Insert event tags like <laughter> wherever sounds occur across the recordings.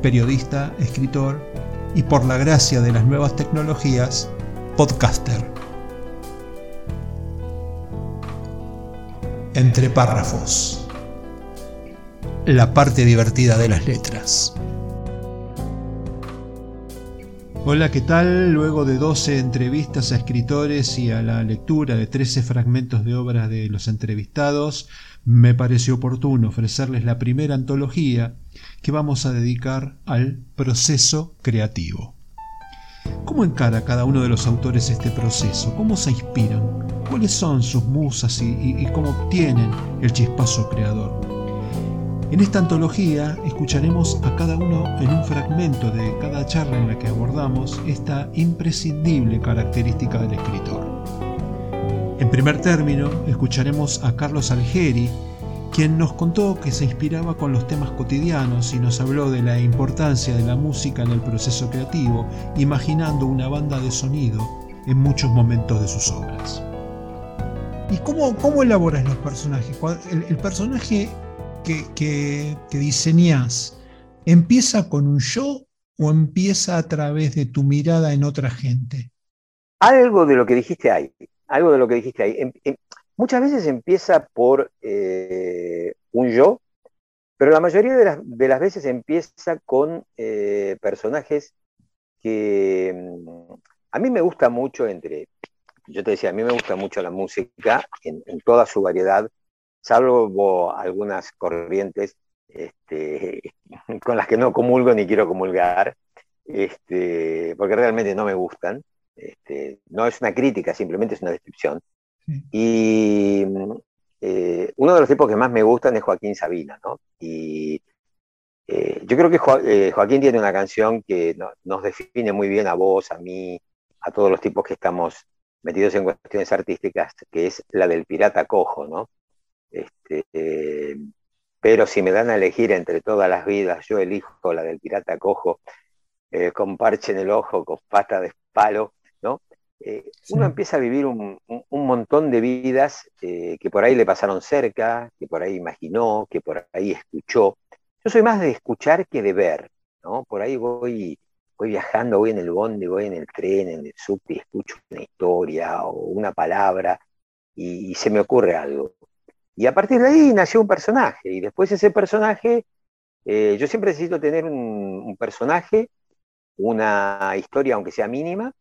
periodista, escritor y por la gracia de las nuevas tecnologías, podcaster. Entre párrafos. La parte divertida de las letras. Hola, ¿qué tal? Luego de 12 entrevistas a escritores y a la lectura de 13 fragmentos de obras de los entrevistados, me pareció oportuno ofrecerles la primera antología que vamos a dedicar al proceso creativo. ¿Cómo encara cada uno de los autores este proceso? ¿Cómo se inspiran? ¿Cuáles son sus musas y, cómo obtienen el chispazo creador? En esta antología escucharemos a cada uno en un fragmento de cada charla en la que abordamos esta imprescindible característica del escritor. En primer término, escucharemos a Carlos Algeri, quien nos contó que se inspiraba con los temas cotidianos y nos habló de la importancia de la música en el proceso creativo, imaginando una banda de sonido en muchos momentos de sus obras. ¿Y cómo, cómo elaboras los personajes? El, personaje que, que, que diseñas, ¿empieza con un yo o empieza a través de tu mirada en otra gente? Algo de lo que dijiste ahí, algo de lo que dijiste ahí. Em, em, Muchas veces empieza por eh, un yo, pero la mayoría de las, veces empieza con eh, personajes que mm, a mí me gusta mucho entre, yo te decía, a mí me gusta mucho la música en, toda su variedad, salvo algunas corrientes este, <laughs> con las que no comulgo ni quiero comulgar, este, porque realmente no me gustan. Este, no es una crítica, simplemente es una descripción. Y eh, uno de los tipos que más me gustan es Joaquín Sabina, ¿no? Y eh, yo creo que eh, Joaquín tiene una canción que nos define muy bien a vos, a mí, a todos los tipos que estamos metidos en cuestiones artísticas, que es la del pirata cojo, ¿no? Este, pero si me dan a elegir entre todas las vidas, yo elijo la del pirata cojo, con parche en el ojo, con pata de palo, Eh, uno empieza a vivir un, montón de vidas eh, que por ahí le pasaron cerca, que por ahí imaginó, que por ahí escuchó. Yo soy más de escuchar que de ver, ¿no? Por ahí voy, voy viajando, voy en el bondi, voy en el tren, en el subte y escucho una historia o una palabra y, se me ocurre algo. Y a partir de ahí nació un personaje y después ese personaje, eh, yo siempre necesito tener un personaje, una historia aunque sea mínima,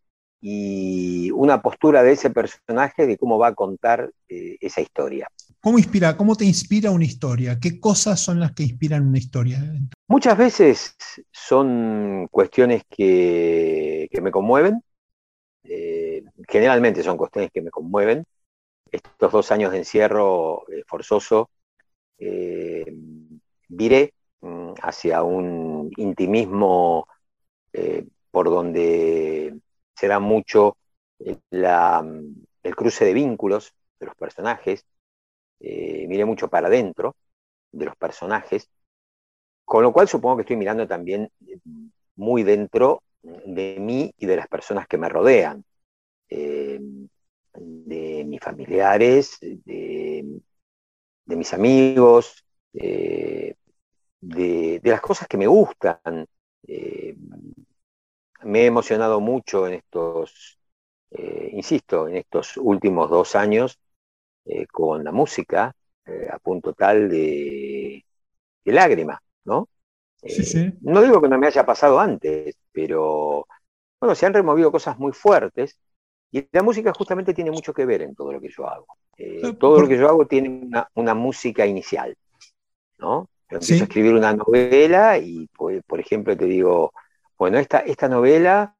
y una postura de ese personaje de cómo va a contar eh, esa historia. ¿Cómo inspira? ¿Cómo te inspira una historia? ¿Qué cosas son las que inspiran una historia? Muchas veces son cuestiones que, me conmueven. Eh, generalmente son cuestiones que me conmueven. Estos dos años de encierro eh, forzoso viré mm, hacia un intimismo por donde se da mucho el cruce de vínculos de los personajes, eh, miré mucho para adentro de los personajes, con lo cual supongo que estoy mirando también muy dentro de mí y de las personas que me rodean, eh, de mis familiares, de, mis amigos, de, las cosas que me gustan. Eh, me he emocionado mucho en estos, eh, insisto, en estos últimos dos años eh, con la música, eh, a punto tal de, de lágrima, ¿no? No digo que no me haya pasado antes, pero bueno, se han removido cosas muy fuertes y la música justamente tiene mucho que ver en todo lo que yo hago. todo lo que yo hago tiene una, música inicial, ¿no? Yo empiezo a escribir una novela y, por ejemplo, te digo, bueno, esta, novela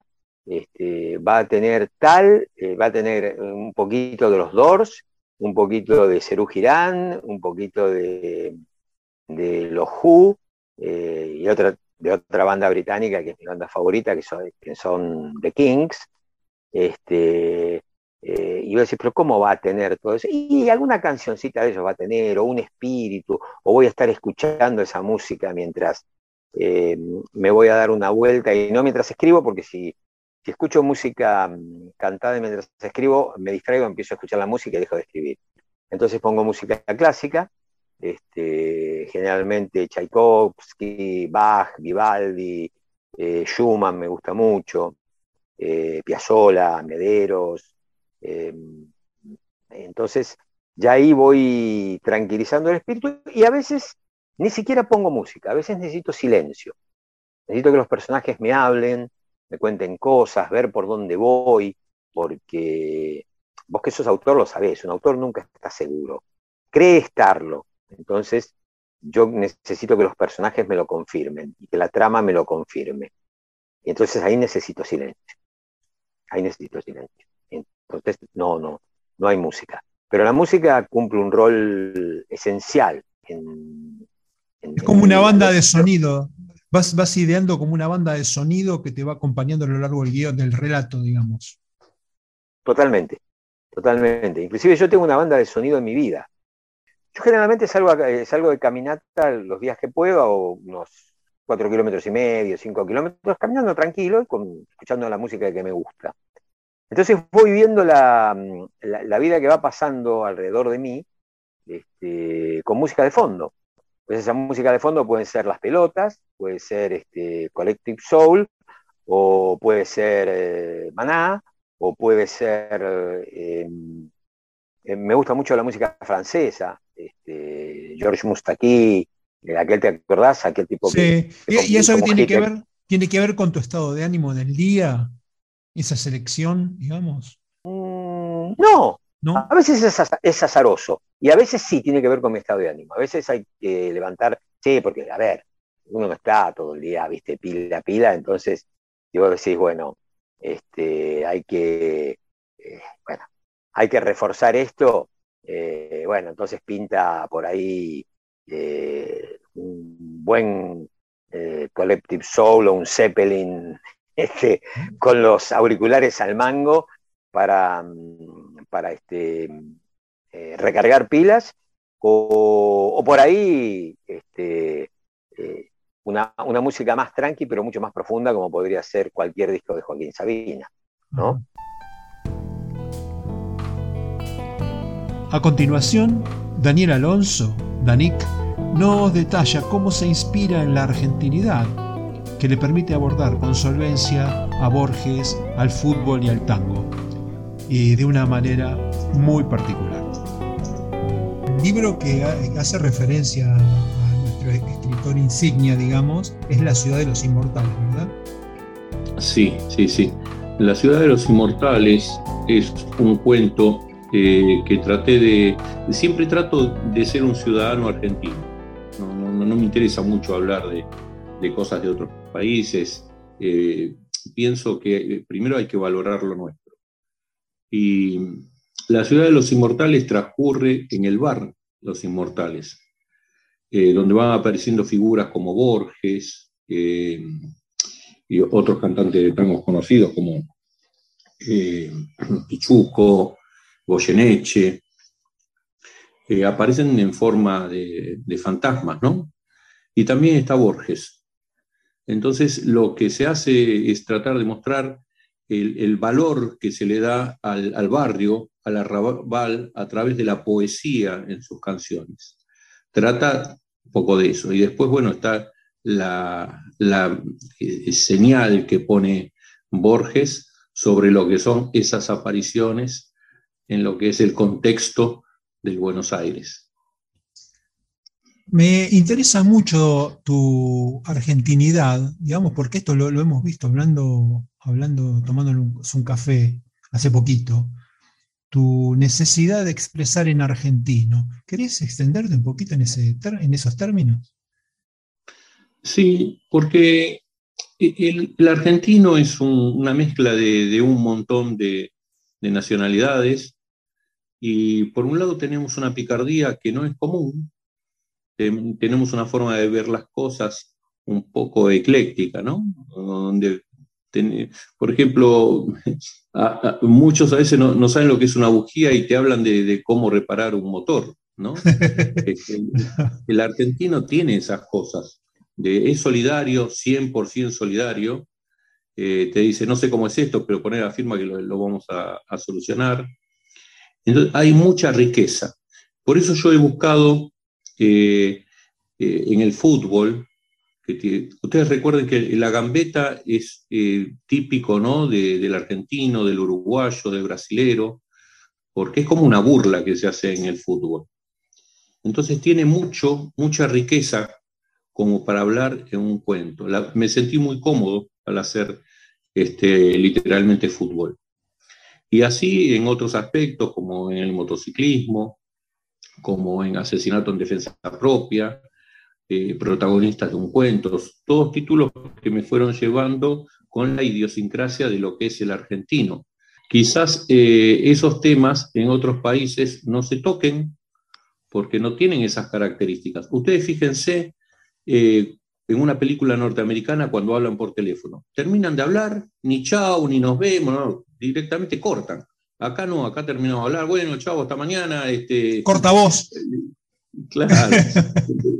este, va a tener tal, eh, va a tener un poquito de los Doors, un poquito de Serú Girán, un poquito de, los Who, eh, y otra, de otra banda británica, que es mi banda favorita, que son, The Kings, este, eh, y voy a decir, pero ¿cómo va a tener todo eso? Y alguna cancioncita de ellos va a tener, o un espíritu, o voy a estar escuchando esa música mientras eh, me voy a dar una vuelta, y no mientras escribo, porque si, si escucho música mm, cantada mientras escribo, me distraigo, empiezo a escuchar la música y dejo de escribir. Entonces pongo música clásica, este, generalmente Tchaikovsky, Bach, Vivaldi, eh, Schumann me gusta mucho, eh, Piazzolla, Mederos. Eh, entonces, ya ahí voy tranquilizando el espíritu y a veces ni siquiera pongo música, a veces necesito silencio. Necesito que los personajes me hablen, me cuenten cosas, ver por dónde voy, porque vos que sos autor lo sabés, un autor nunca está seguro, cree estarlo. Entonces, yo necesito que los personajes me lo confirmen y que la trama me lo confirme. Y entonces ahí necesito silencio. Ahí necesito silencio. Entonces, no, no, no hay música. Pero la música cumple un rol esencial es como una banda de sonido. Vas, vas ideando como una banda de sonido que te va acompañando a lo largo del guion, del relato, digamos. Totalmente, totalmente. Inclusive yo tengo una banda de sonido en mi vida. Yo generalmente salgo, eh, salgo de caminata los días que puedo, o unos cuatro kilómetros y medio, cinco kilómetros, caminando tranquilo y con, escuchando la música que me gusta. Entonces voy viendo la, vida que va pasando alrededor de mí este, con música de fondo. Pues esa música de fondo pueden ser las pelotas, puede ser este, Collective Soul, o puede ser eh, Maná, o puede ser... Eh, eh, me gusta mucho la música francesa, este, George Mustaki, aquel te acordás, aquel tipo sí. ¿Y, eso tiene que ver, tiene que ver con tu estado de ánimo del día? ¿Esa selección, digamos? Mm, no, a veces es, azaroso y a veces sí tiene que ver con mi estado de ánimo. A veces hay que levantar, sí, porque, a ver, uno no está todo el día, viste, pila a pila, entonces yo decís, bueno, este, hay que, eh, bueno, hay que reforzar esto, eh, bueno, entonces pinta por ahí eh, un buen Collective Soul o un Zeppelin <laughs> este, con los auriculares al mango para, mm, para este, eh, recargar pilas o, por ahí este, eh, una, música más tranqui pero mucho más profunda como podría ser cualquier disco de Joaquín Sabina. ¿no? A continuación, Daniel Alonso, Danik, nos detalla cómo se inspira en la argentinidad, que le permite abordar con solvencia a Borges, al fútbol y al tango y de una manera muy particular. El libro que hace referencia a nuestro escritor insignia, digamos, es La ciudad de los inmortales, ¿verdad? Sí, sí, sí. La ciudad de los inmortales es un cuento que traté de, siempre trato de ser un ciudadano argentino. No, me interesa mucho hablar de, cosas de otros países. Eh, pienso que eh, primero hay que valorar lo nuestro. Y la ciudad de los inmortales transcurre en el bar Los Inmortales, eh, donde van apareciendo figuras como Borges eh, y otros cantantes de tangos conocidos como eh, <clears throat> Pichuco, Goyeneche, aparecen en forma de, de fantasmas, ¿no? Y también está Borges. Entonces, lo que se hace es tratar de mostrar el, valor que se le da al, barrio, al arrabal, a través de la poesía en sus canciones. Trata un poco de eso. Y después, bueno, está la, eh, señal que pone Borges sobre lo que son esas apariciones en lo que es el contexto del Buenos Aires. Me interesa mucho tu argentinidad, digamos, porque esto lo hemos visto hablando hablando, tomando un, café hace poquito, tu necesidad de expresar en argentino. ¿Querés extenderte un poquito en, esos términos? Sí, porque el, argentino es una mezcla de, un montón de, nacionalidades y por un lado tenemos una picardía que no es común, tenemos una forma de ver las cosas un poco ecléctica, ¿no? Donde, por ejemplo, muchos a veces no, saben lo que es una bujía y te hablan de, cómo reparar un motor, ¿no? <laughs> Este, el, argentino tiene esas cosas, de, es solidario, 100% solidario, eh, te dice, no sé cómo es esto, pero poner la firma que lo, vamos a, solucionar. Entonces, hay mucha riqueza. Por eso yo he buscado eh, eh, en el fútbol, ustedes recuerden que la gambeta es típico ¿no? del argentino, del uruguayo, del brasilero, porque es como una burla que se hace en el fútbol. Entonces tiene mucho, mucha riqueza como para hablar en un cuento. me sentí muy cómodo al hacer este, literalmente fútbol. Y así en otros aspectos, como en el motociclismo, como en asesinato en defensa propia, eh, protagonistas de un cuento, todos títulos que me fueron llevando con la idiosincrasia de lo que es el argentino. Quizás eh, esos temas en otros países no se toquen porque no tienen esas características. Ustedes fíjense eh, en una película norteamericana cuando hablan por teléfono. Terminan de hablar, ni chao, ni nos vemos, directamente cortan. Acá no, acá terminamos de hablar, bueno, chao, hasta mañana. Este, Corta voz. Claro, <laughs>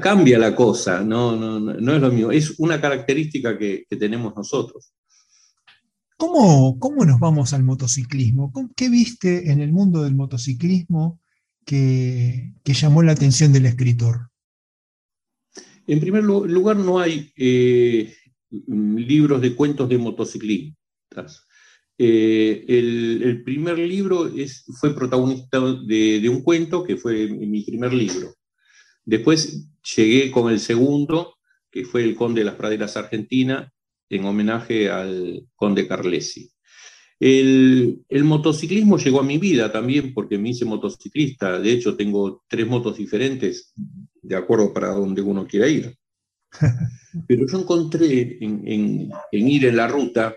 cambia la cosa, no, no, no, es lo mismo, es una característica que, tenemos nosotros. ¿Cómo, ¿Cómo, nos vamos al motociclismo? ¿Qué viste en el mundo del motociclismo que, que llamó la atención del escritor? En primer lugar, no hay eh, libros de cuentos de motociclistas. Eh, el, primer libro es, fue protagonista de, un cuento que fue mi primer libro. Después llegué con el segundo, que fue El Conde de las Praderas Argentina, en homenaje al Conde Carlesi. El, el, motociclismo llegó a mi vida también porque me hice motociclista. De hecho, tengo tres motos diferentes de acuerdo para donde uno quiera ir. <laughs> Pero yo encontré en, ir en la ruta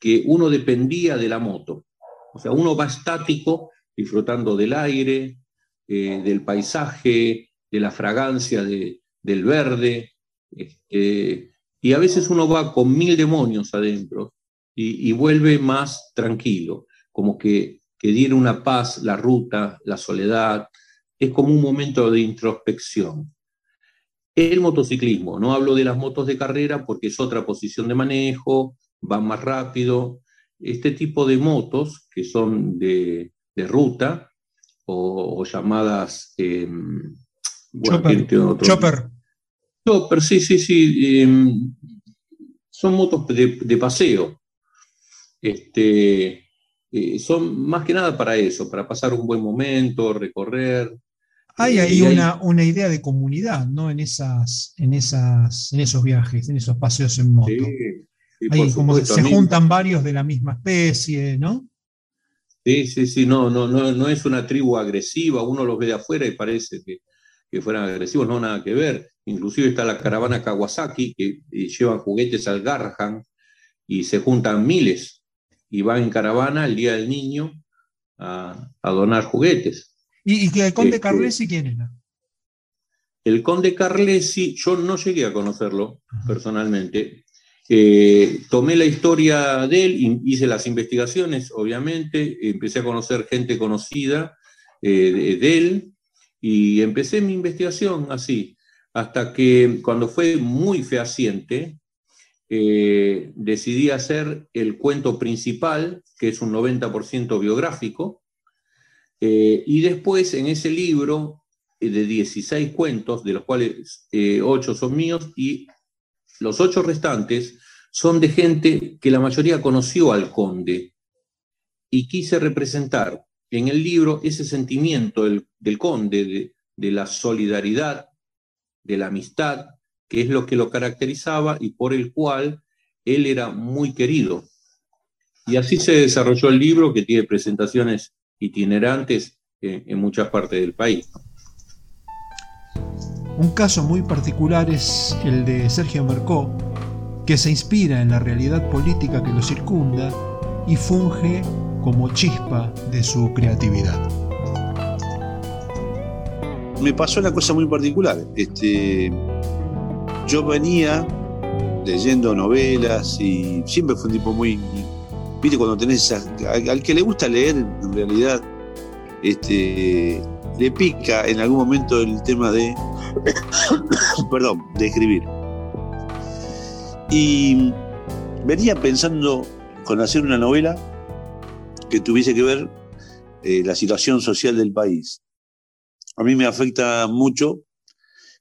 que uno dependía de la moto. O sea, uno va estático, disfrutando del aire, eh, del paisaje, de la fragancia del verde. Este, y a veces uno va con mil demonios adentro y, vuelve más tranquilo, como que, que diera una paz la ruta, la soledad, es como un momento de introspección. El motociclismo, no hablo de las motos de carrera porque es otra posición de manejo, van más rápido. Este tipo de motos que son de, ruta o, llamadas... Em, chopper. chopper. sí, sí, sí. Em, son motos de, paseo. Este, eh, son más que nada para eso, para pasar un buen momento, recorrer, hay ahí una, una, idea de comunidad, ¿no? En, esas, en, esas, en esos viajes, en esos paseos en moto. ahí como se juntan varios de la misma especie, ¿no? Sí, sí, sí, no, no, no, no es una tribu agresiva, uno los ve de afuera y parece que, que fueran agresivos, no, nada que ver. Inclusive está la caravana Kawasaki, que llevan juguetes al Garhan y se juntan miles y van en caravana el Día del Niño a, a donar juguetes. ¿Y, el conde este, Carlesi quién era? El conde Carlesi, yo no llegué a conocerlo personalmente. Eh, tomé la historia de él, hice las investigaciones, obviamente, empecé a conocer gente conocida eh, de, él y empecé mi investigación así, hasta que cuando fue muy fehaciente, eh, decidí hacer el cuento principal, que es un 90% biográfico, eh, y después en ese libro eh, de 16 cuentos, de los cuales 8 eh, son míos, y los 8 restantes son de gente que la mayoría conoció al conde. Y quise representar en el libro ese sentimiento del, conde, de, la solidaridad, de la amistad, que es lo que lo caracterizaba y por el cual él era muy querido. Y así se desarrolló el libro, que tiene presentaciones itinerantes en, muchas partes del país. Un caso muy particular es el de Sergio Mercó, que se inspira en la realidad política que lo circunda y funge como chispa de su creatividad. Me pasó una cosa muy particular. Este, yo venía leyendo novelas y siempre fue un tipo muy. Viste, cuando tenés. al, que le gusta leer, en realidad, este, le pica en algún momento el tema de. <coughs> perdón, de escribir. Y venía pensando con hacer una novela que tuviese que ver eh, la situación social del país. A mí me afecta mucho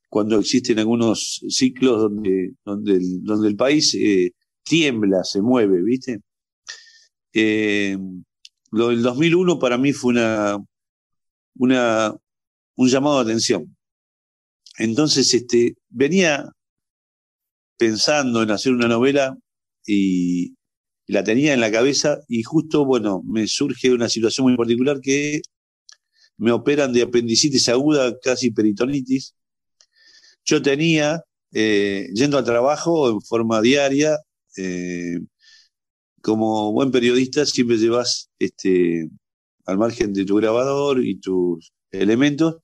cuando existen algunos ciclos donde, donde, el, donde el país eh, tiembla, se mueve, ¿viste? Eh, lo del 2001 para mí fue una, una, un llamado de atención. Entonces, este, venía pensando en hacer una novela y la tenía en la cabeza y justo, bueno, me surge una situación muy particular que me operan de apendicitis aguda, casi peritonitis. Yo tenía, eh, yendo al trabajo en forma diaria, eh, como buen periodista siempre llevas este, al margen de tu grabador y tus elementos,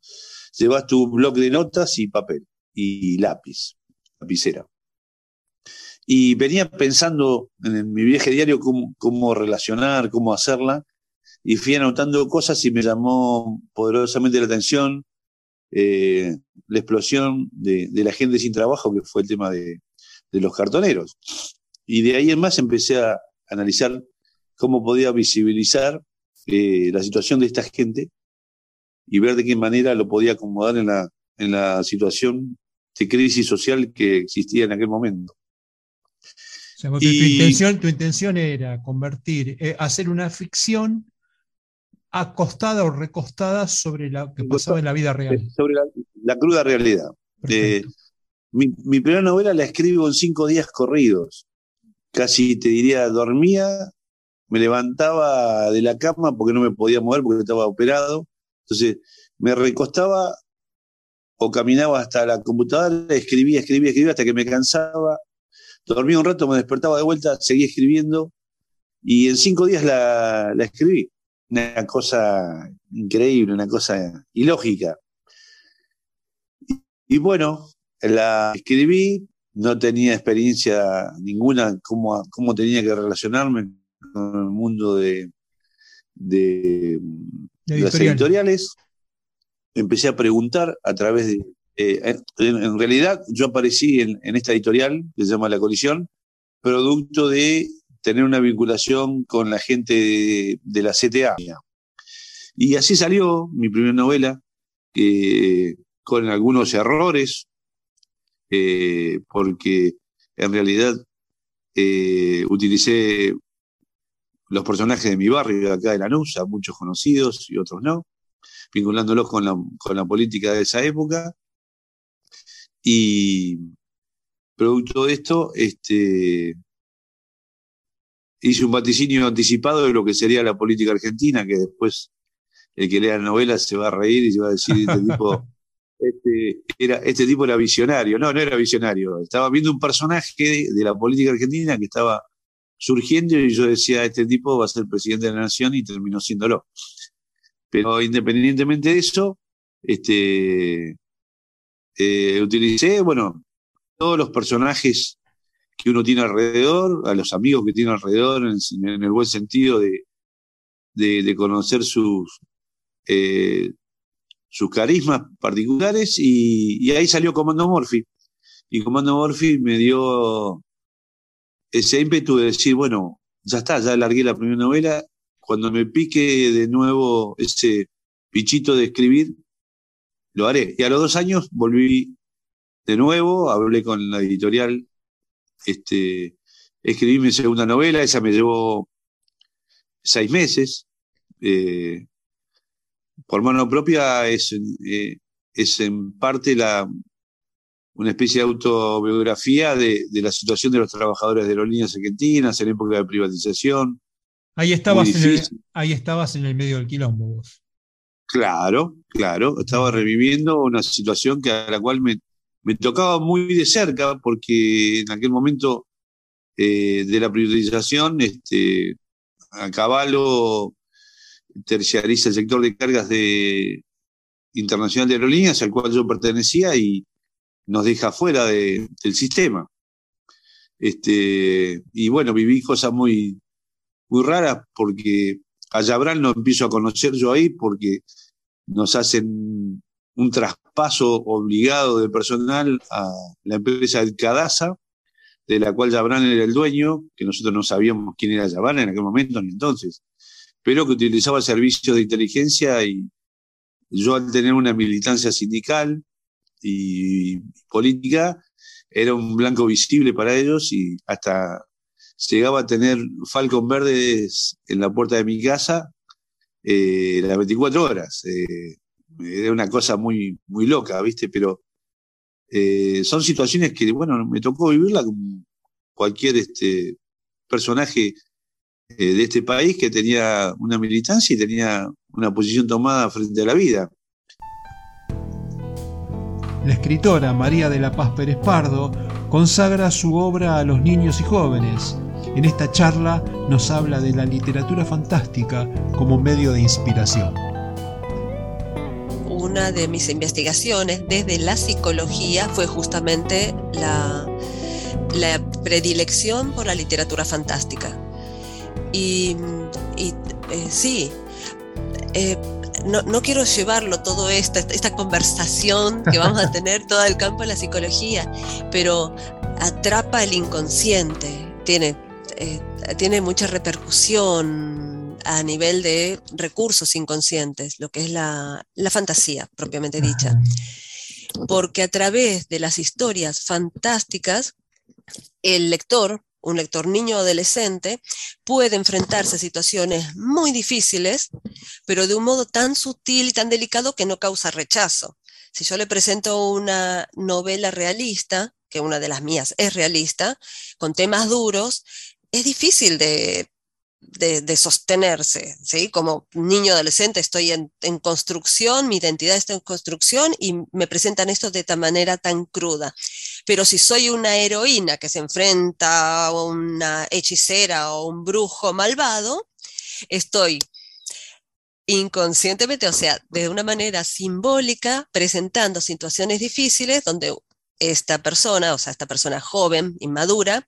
llevas tu bloque de notas y papel y lápiz, lapicera. Y venía pensando en mi viaje diario cómo, relacionar, cómo hacerla, y fui anotando cosas y me llamó poderosamente la atención eh, la explosión de, la gente sin trabajo, que fue el tema de, los cartoneros. Y de ahí en más empecé a analizar cómo podía visibilizar eh, la situación de esta gente y ver de qué manera lo podía acomodar en la, en la situación de crisis social que existía en aquel momento tu, intención, tu intención era convertir, eh, hacer una ficción acostada o recostada sobre lo que pasaba en la vida real. Sobre la, cruda realidad. Eh, mi, primera novela la escribo en cinco días corridos. Casi te diría, dormía, me levantaba de la cama porque no me podía mover porque estaba operado. Entonces me recostaba o caminaba hasta la computadora, escribía, escribía, escribía hasta que me cansaba, dormía un rato, me despertaba de vuelta, seguía escribiendo y en cinco días la, escribí. Una cosa increíble, una cosa ilógica. Y, bueno, la escribí, no tenía experiencia ninguna cómo, cómo tenía que relacionarme con el mundo de, de, las editoriales. Empecé a preguntar a través de, eh, en, realidad, yo aparecí en, esta editorial, que se llama La Colisión, producto de tener una vinculación con la gente de, la CTA. Y así salió mi primera novela, con algunos errores, eh, porque en realidad eh, utilicé los personajes de mi barrio, acá de Lanús, muchos conocidos y otros no, vinculándolos con la política de esa época. Y producto de esto, este, hice un vaticinio anticipado de lo que sería la política argentina, que después el que lea la novela se va a reír y se va a decir, este tipo, <laughs> este, era, este tipo era visionario. No, no era visionario. Estaba viendo un personaje de, la política argentina que estaba surgiendo y yo decía, este tipo va a ser presidente de la nación y terminó siéndolo. Pero independientemente de eso, este, eh, utilicé, bueno, todos los personajes que uno tiene alrededor, a los amigos que tiene alrededor, en, el buen sentido de, de, conocer sus, eh, sus carismas particulares, y, ahí salió Comando Morphy. Y Comando Morphy me dio ese ímpetu de decir, bueno, ya está, ya largué la primera novela. Cuando me pique de nuevo ese pichito de escribir, lo haré. Y a los dos años volví de nuevo, hablé con la editorial, este, escribí mi segunda novela, esa me llevó seis meses. Eh, por mano propia es, eh, es en parte la, una especie de autobiografía de, la situación de los trabajadores de aerolíneas argentinas en época de privatización. Ahí estabas, en el, ahí estabas en el medio del quilombo vos. Claro, claro, estaba reviviendo una situación que a la cual me, tocaba muy de cerca porque en aquel momento eh, de la privatización, este, a caballo terciariza el sector de cargas de internacional de aerolíneas al cual yo pertenecía y, nos deja fuera del sistema. Este, y bueno, viví cosas muy, muy raras porque a Yabral no empiezo a conocer yo ahí porque nos hacen un traspaso obligado de personal a la empresa del Cadasa, de la cual Yabran era el dueño, que nosotros no sabíamos quién era Yabran en aquel momento ni entonces, pero que utilizaba servicios de inteligencia y yo al tener una militancia sindical y política, era un blanco visible para ellos y hasta llegaba a tener Falcon Verdes en la puerta de mi casa eh, las 24 horas. Eh, era una cosa muy, muy loca, ¿viste? Pero eh, son situaciones que, bueno, me tocó vivirla como cualquier este, personaje de este país que tenía una militancia y tenía una posición tomada frente a la vida. La escritora María de la Paz Pérez Pardo consagra su obra a los niños y jóvenes. En esta charla nos habla de la literatura fantástica como medio de inspiración. Una de mis investigaciones desde la psicología fue justamente la, la predilección por la literatura fantástica. Y, eh, sí, eh, no, quiero llevarlo todo esto, esta conversación que vamos a tener <laughs> todo el campo de la psicología, pero atrapa el inconsciente, tiene, eh, tiene mucha repercusión a nivel de recursos inconscientes, lo que es la, la fantasía propiamente dicha. Porque a través de las historias fantásticas, el lector un lector niño o adolescente puede enfrentarse a situaciones muy difíciles, pero de un modo tan sutil y tan delicado que no causa rechazo. Si yo le presento una novela realista, que una de las mías es realista, con temas duros, es difícil de de, sostenerse, ¿sí? Como niño adolescente estoy en, construcción, mi identidad está en construcción y me presentan esto de esta manera tan cruda. Pero si soy una heroína que se enfrenta a una hechicera o un brujo malvado, estoy inconscientemente, o sea, de una manera simbólica, presentando situaciones difíciles donde esta persona, o sea, esta persona joven, inmadura,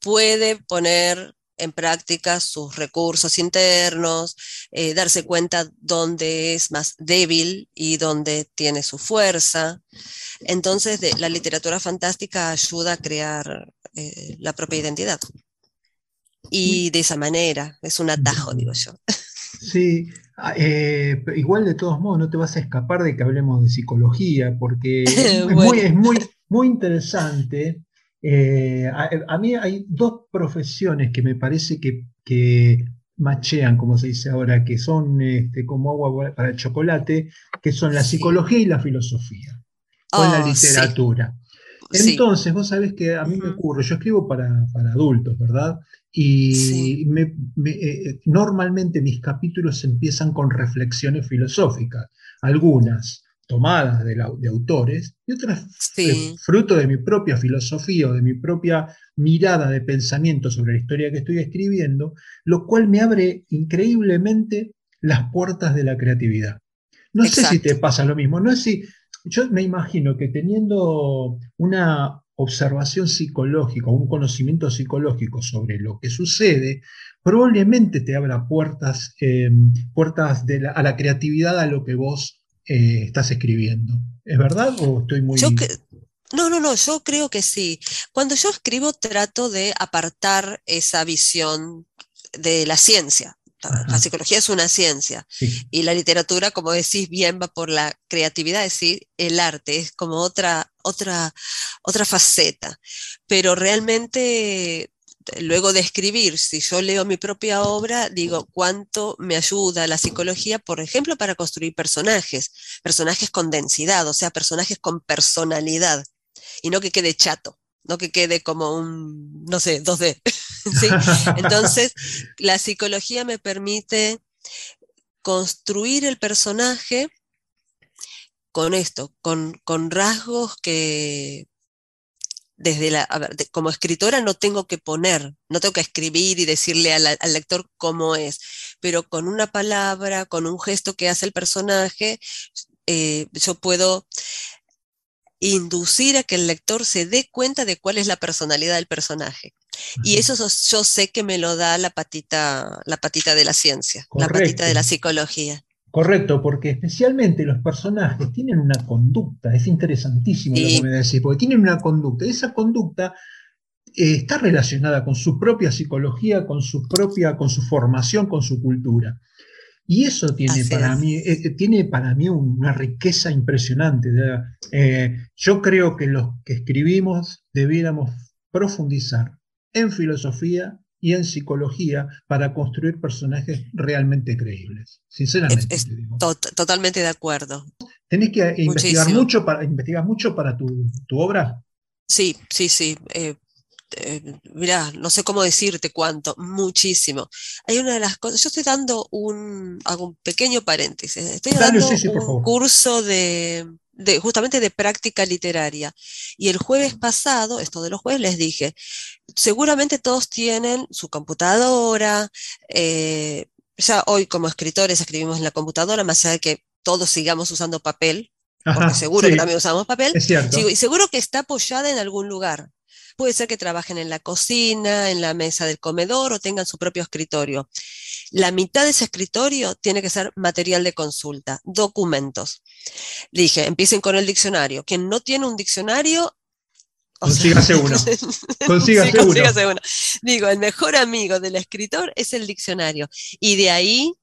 puede poner en práctica sus recursos internos, eh, darse cuenta dónde es más débil y dónde tiene su fuerza. Entonces, la literatura fantástica ayuda a crear eh, la propia identidad. Y de esa manera, es un atajo, digo yo. Sí, ah, eh, igual de todos modos no te vas a escapar de que hablemos de psicología, porque es, <laughs> muy, es muy, muy interesante eh, a, mí hay dos profesiones que me parece que, machean, como se dice ahora, que son este, como agua para el chocolate, que son la psicología y la filosofía, o la oh, literatura. Entonces, vos sabés que a mí me ocurre, yo escribo para, adultos, ¿verdad? Y eh, normalmente mis capítulos empiezan con reflexiones filosóficas, algunas tomadas de, autores y otras fruto de mi propia filosofía o de mi propia mirada de pensamiento sobre la historia que estoy escribiendo, lo cual me abre increíblemente las puertas de la creatividad. No sé si te pasa lo mismo, no es si yo me imagino que teniendo una observación psicológica, un conocimiento psicológico sobre lo que sucede, probablemente te abra puertas, eh, puertas a la creatividad a lo que vos eh, estás escribiendo. ¿Es verdad o estoy muy... No, no, no, yo creo que sí. Cuando yo escribo trato de apartar esa visión de la ciencia. La psicología es una ciencia y la literatura, como decís bien, va por la creatividad, es decir, el arte, es como otra, otra, otra faceta. Pero realmente luego de escribir, si yo leo mi propia obra, digo cuánto me ayuda la psicología, por ejemplo, para construir personajes, personajes con densidad, o sea, personajes con personalidad, y no que quede chato, no que quede como un, no sé, 2D. <laughs> Entonces, la psicología me permite construir el personaje con esto, con, con rasgos que, desde la, como escritora no tengo que poner, no tengo que escribir y decirle al, lector cómo es, pero con una palabra, con un gesto que hace el personaje, eh, yo puedo inducir a que el lector se dé cuenta de cuál es la personalidad del personaje. Y eso yo sé que me lo da la patita, la patita de la ciencia, la patita de la psicología. Correcto, porque especialmente los personajes tienen una conducta, es interesantísimo lo que me decís, porque tienen una conducta. Esa conducta eh, está relacionada con su propia psicología, con su propia, con su formación, con su cultura. Y eso tiene para, mí, eh, eh, tiene para mí una riqueza impresionante. yo creo que los que escribimos debiéramos profundizar en filosofía y en psicología para construir personajes realmente creíbles. Sinceramente. totalmente de acuerdo. ¿Tenés que investigar mucho para, investigar mucho para tu, obra? Sí, sí, sí. Eh, eh, mirá, no sé cómo decirte cuánto, muchísimo. Hay una de las cosas, yo estoy dando un, hago un pequeño paréntesis, estoy dando un curso de, justamente de práctica literaria. Y el jueves pasado, esto de los jueves, les dije, seguramente todos tienen su computadora, eh, ya hoy como escritores escribimos en la computadora, más allá de que todos sigamos usando papel, porque seguro que también usamos papel, y seguro que está apoyada en algún lugar. Puede ser que trabajen en la cocina, en la mesa del comedor o tengan su propio escritorio. La mitad de ese escritorio tiene que ser material de consulta, documentos. Dije, empiecen con el diccionario. Quien no tiene un diccionario, <laughs> Consígase uno. Consígase, uno. Digo, el mejor amigo del escritor es el diccionario. Y de ahí,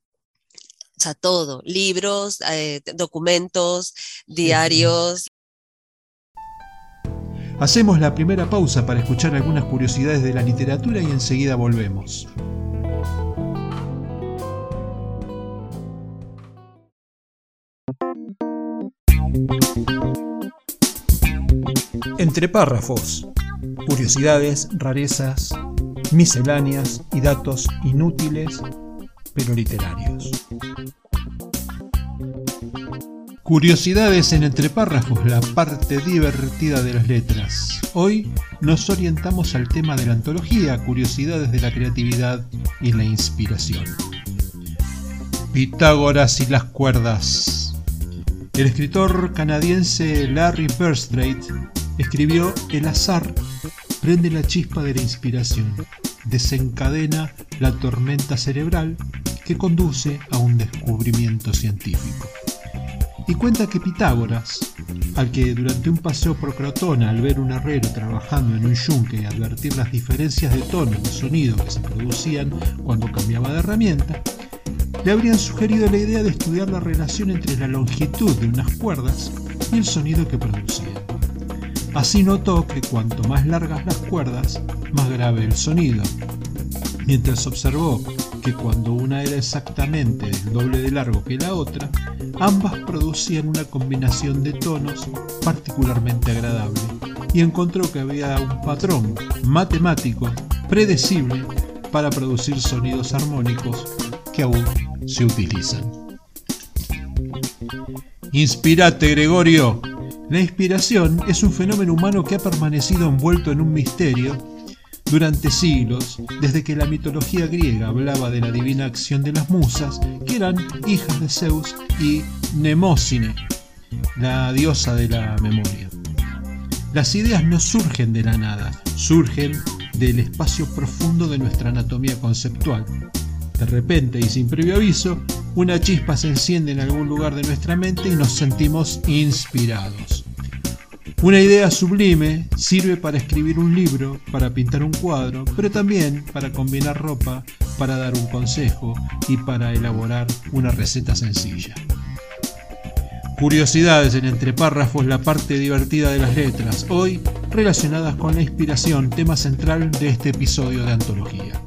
o sea, todo, libros, eh, documentos, diarios. Hacemos la primera pausa para escuchar algunas curiosidades de la literatura y enseguida volvemos. Entre párrafos, curiosidades, rarezas, misceláneas y datos inútiles pero literarios. Curiosidades en entre párrafos, la parte divertida de las letras. Hoy nos orientamos al tema de la antología, curiosidades de la creatividad y la inspiración. Pitágoras y las cuerdas. El escritor canadiense Larry Burstrait escribió El azar prende la chispa de la inspiración, desencadena la tormenta cerebral que conduce a un descubrimiento científico. Y cuenta que Pitágoras, al que durante un paseo por Crotona al ver un herrero trabajando en un yunque y advertir las diferencias de tono y sonido que se producían cuando cambiaba de herramienta, le habrían sugerido la idea de estudiar la relación entre la longitud de unas cuerdas y el sonido que producían. Así notó que cuanto más largas las cuerdas, más grave el sonido, mientras observó que cuando una era exactamente el doble de largo que la otra, ambas producían una combinación de tonos particularmente agradable y encontró que había un patrón matemático predecible para producir sonidos armónicos que aún se utilizan. Inspirate, Gregorio. La inspiración es un fenómeno humano que ha permanecido envuelto en un misterio durante siglos, desde que la mitología griega hablaba de la divina acción de las musas, que eran hijas de Zeus y Nemósine, la diosa de la memoria. Las ideas no surgen de la nada, surgen del espacio profundo de nuestra anatomía conceptual. De repente y sin previo aviso, una chispa se enciende en algún lugar de nuestra mente y nos sentimos inspirados. Una idea sublime sirve para escribir un libro, para pintar un cuadro, pero también para combinar ropa, para dar un consejo y para elaborar una receta sencilla. Curiosidades en entre párrafos, la parte divertida de las letras, hoy relacionadas con la inspiración, tema central de este episodio de antología.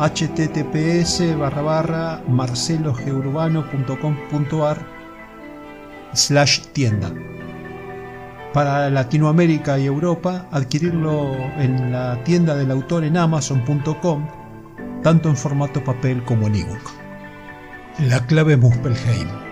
https barra barra slash tienda. Para Latinoamérica y Europa, adquirirlo en la tienda del autor en amazon.com, tanto en formato papel como en ebook. La clave Muspelheim.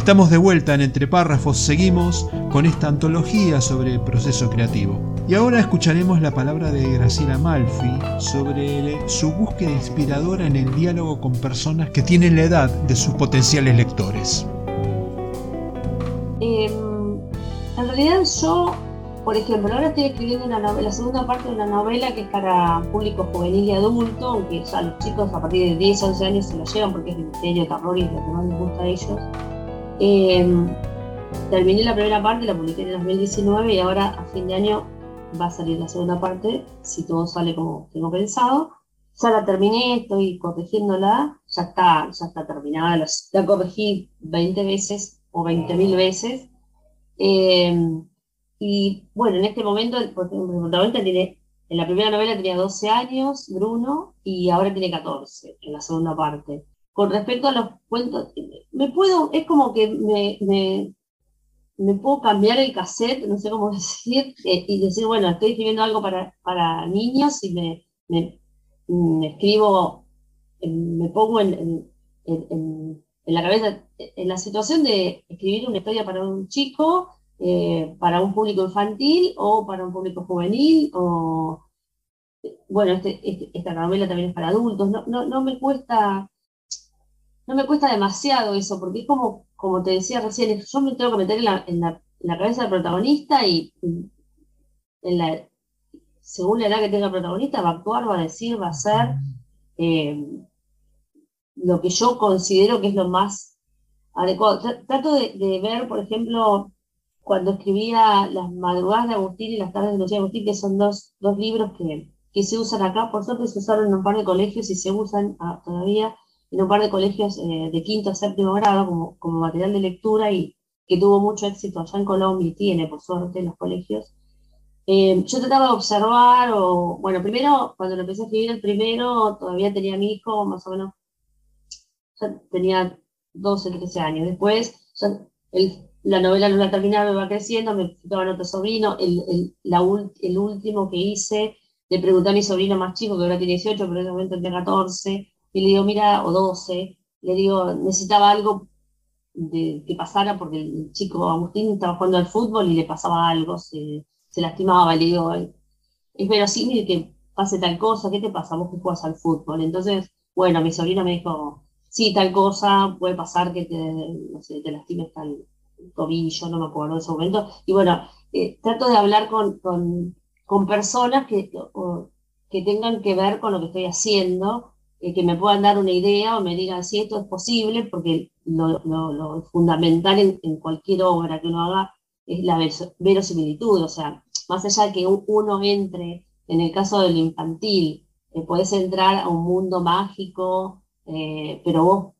Estamos de vuelta en Entre Párrafos, seguimos con esta antología sobre el proceso creativo. Y ahora escucharemos la palabra de Graciela Malfi sobre su búsqueda inspiradora en el diálogo con personas que tienen la edad de sus potenciales lectores. Em, en realidad yo, por ejemplo, ahora estoy escribiendo una novela, la segunda parte de una novela que es para público juvenil y adulto, aunque ya los chicos a partir de 10, 11 años se lo llevan porque es misterio, terror y es lo que más les gusta a ellos. Em, terminé la primera parte, la publiqué en 2019 y ahora a fin de año va a salir la segunda parte, si todo sale como tengo pensado. Ya la terminé, estoy corrigiéndola, ya está, ya está terminada, la, corregí 20 veces o 20.000 veces. Em, y bueno, en este momento el protagonista tiene, en la primera novela tenía 12 años, Bruno, y ahora tiene 14 en la segunda parte con respecto a los cuentos, me puedo, es como que me, me, puedo cambiar el cassette, no sé cómo <laughs> decir, eh, y decir, bueno, estoy escribiendo algo para, para niños y me, me, escribo, me pongo en, en, la cabeza, en la situación de escribir una historia para un chico, eh, para un público infantil o para un público juvenil, o bueno, este, este, esta novela también es para adultos, no, no, no me cuesta no me cuesta demasiado eso, porque es como, como te decía recién, yo me tengo que meter en la, cabeza del protagonista y según la edad que tenga el protagonista va a actuar, va a decir, va a hacer eh, lo que yo considero que es lo más adecuado. Trato de, ver, por ejemplo, cuando escribía Las madrugadas de Agustín y Las tardes de Lucía Agustín, que son dos, libros que, que, se usan acá, por suerte se usaron en un par de colegios y se usan ah, todavía en un par de colegios eh, de quinto a séptimo grado como, como material de lectura y que tuvo mucho éxito allá en Colombia y tiene, por suerte, en los colegios. Eh, yo trataba de observar, o bueno, primero, cuando lo empecé a escribir el primero, todavía tenía mi hijo, más o menos, tenía 12, 13 años. Después, la novela no la terminaba, me va creciendo, me en otro sobrino. El, el, la, el último que hice, le pregunté a mi sobrino más chico, que ahora tiene 18, pero en ese momento tenía 14, y le digo, mira, o 12, le digo, necesitaba algo de, que pasara porque el chico Agustín estaba jugando al fútbol y le pasaba algo, se, se lastimaba, le digo, es verosímil que pase tal cosa, ¿qué te pasa? Vos que juegas al fútbol. Entonces, bueno, mi sobrina me dijo, sí, tal cosa, puede pasar que te, no sé, te lastimes tal tobillo, no me acuerdo en ese momento. Y bueno, eh, trato de hablar con, con, con personas que, que tengan que ver con lo que estoy haciendo eh, que me puedan dar una idea o me digan si esto es posible, porque lo, fundamental en, cualquier obra que uno haga es la verosimilitud, o sea, más allá de que uno entre, en el caso del infantil, eh, puedes entrar a un mundo mágico, eh, pero vos,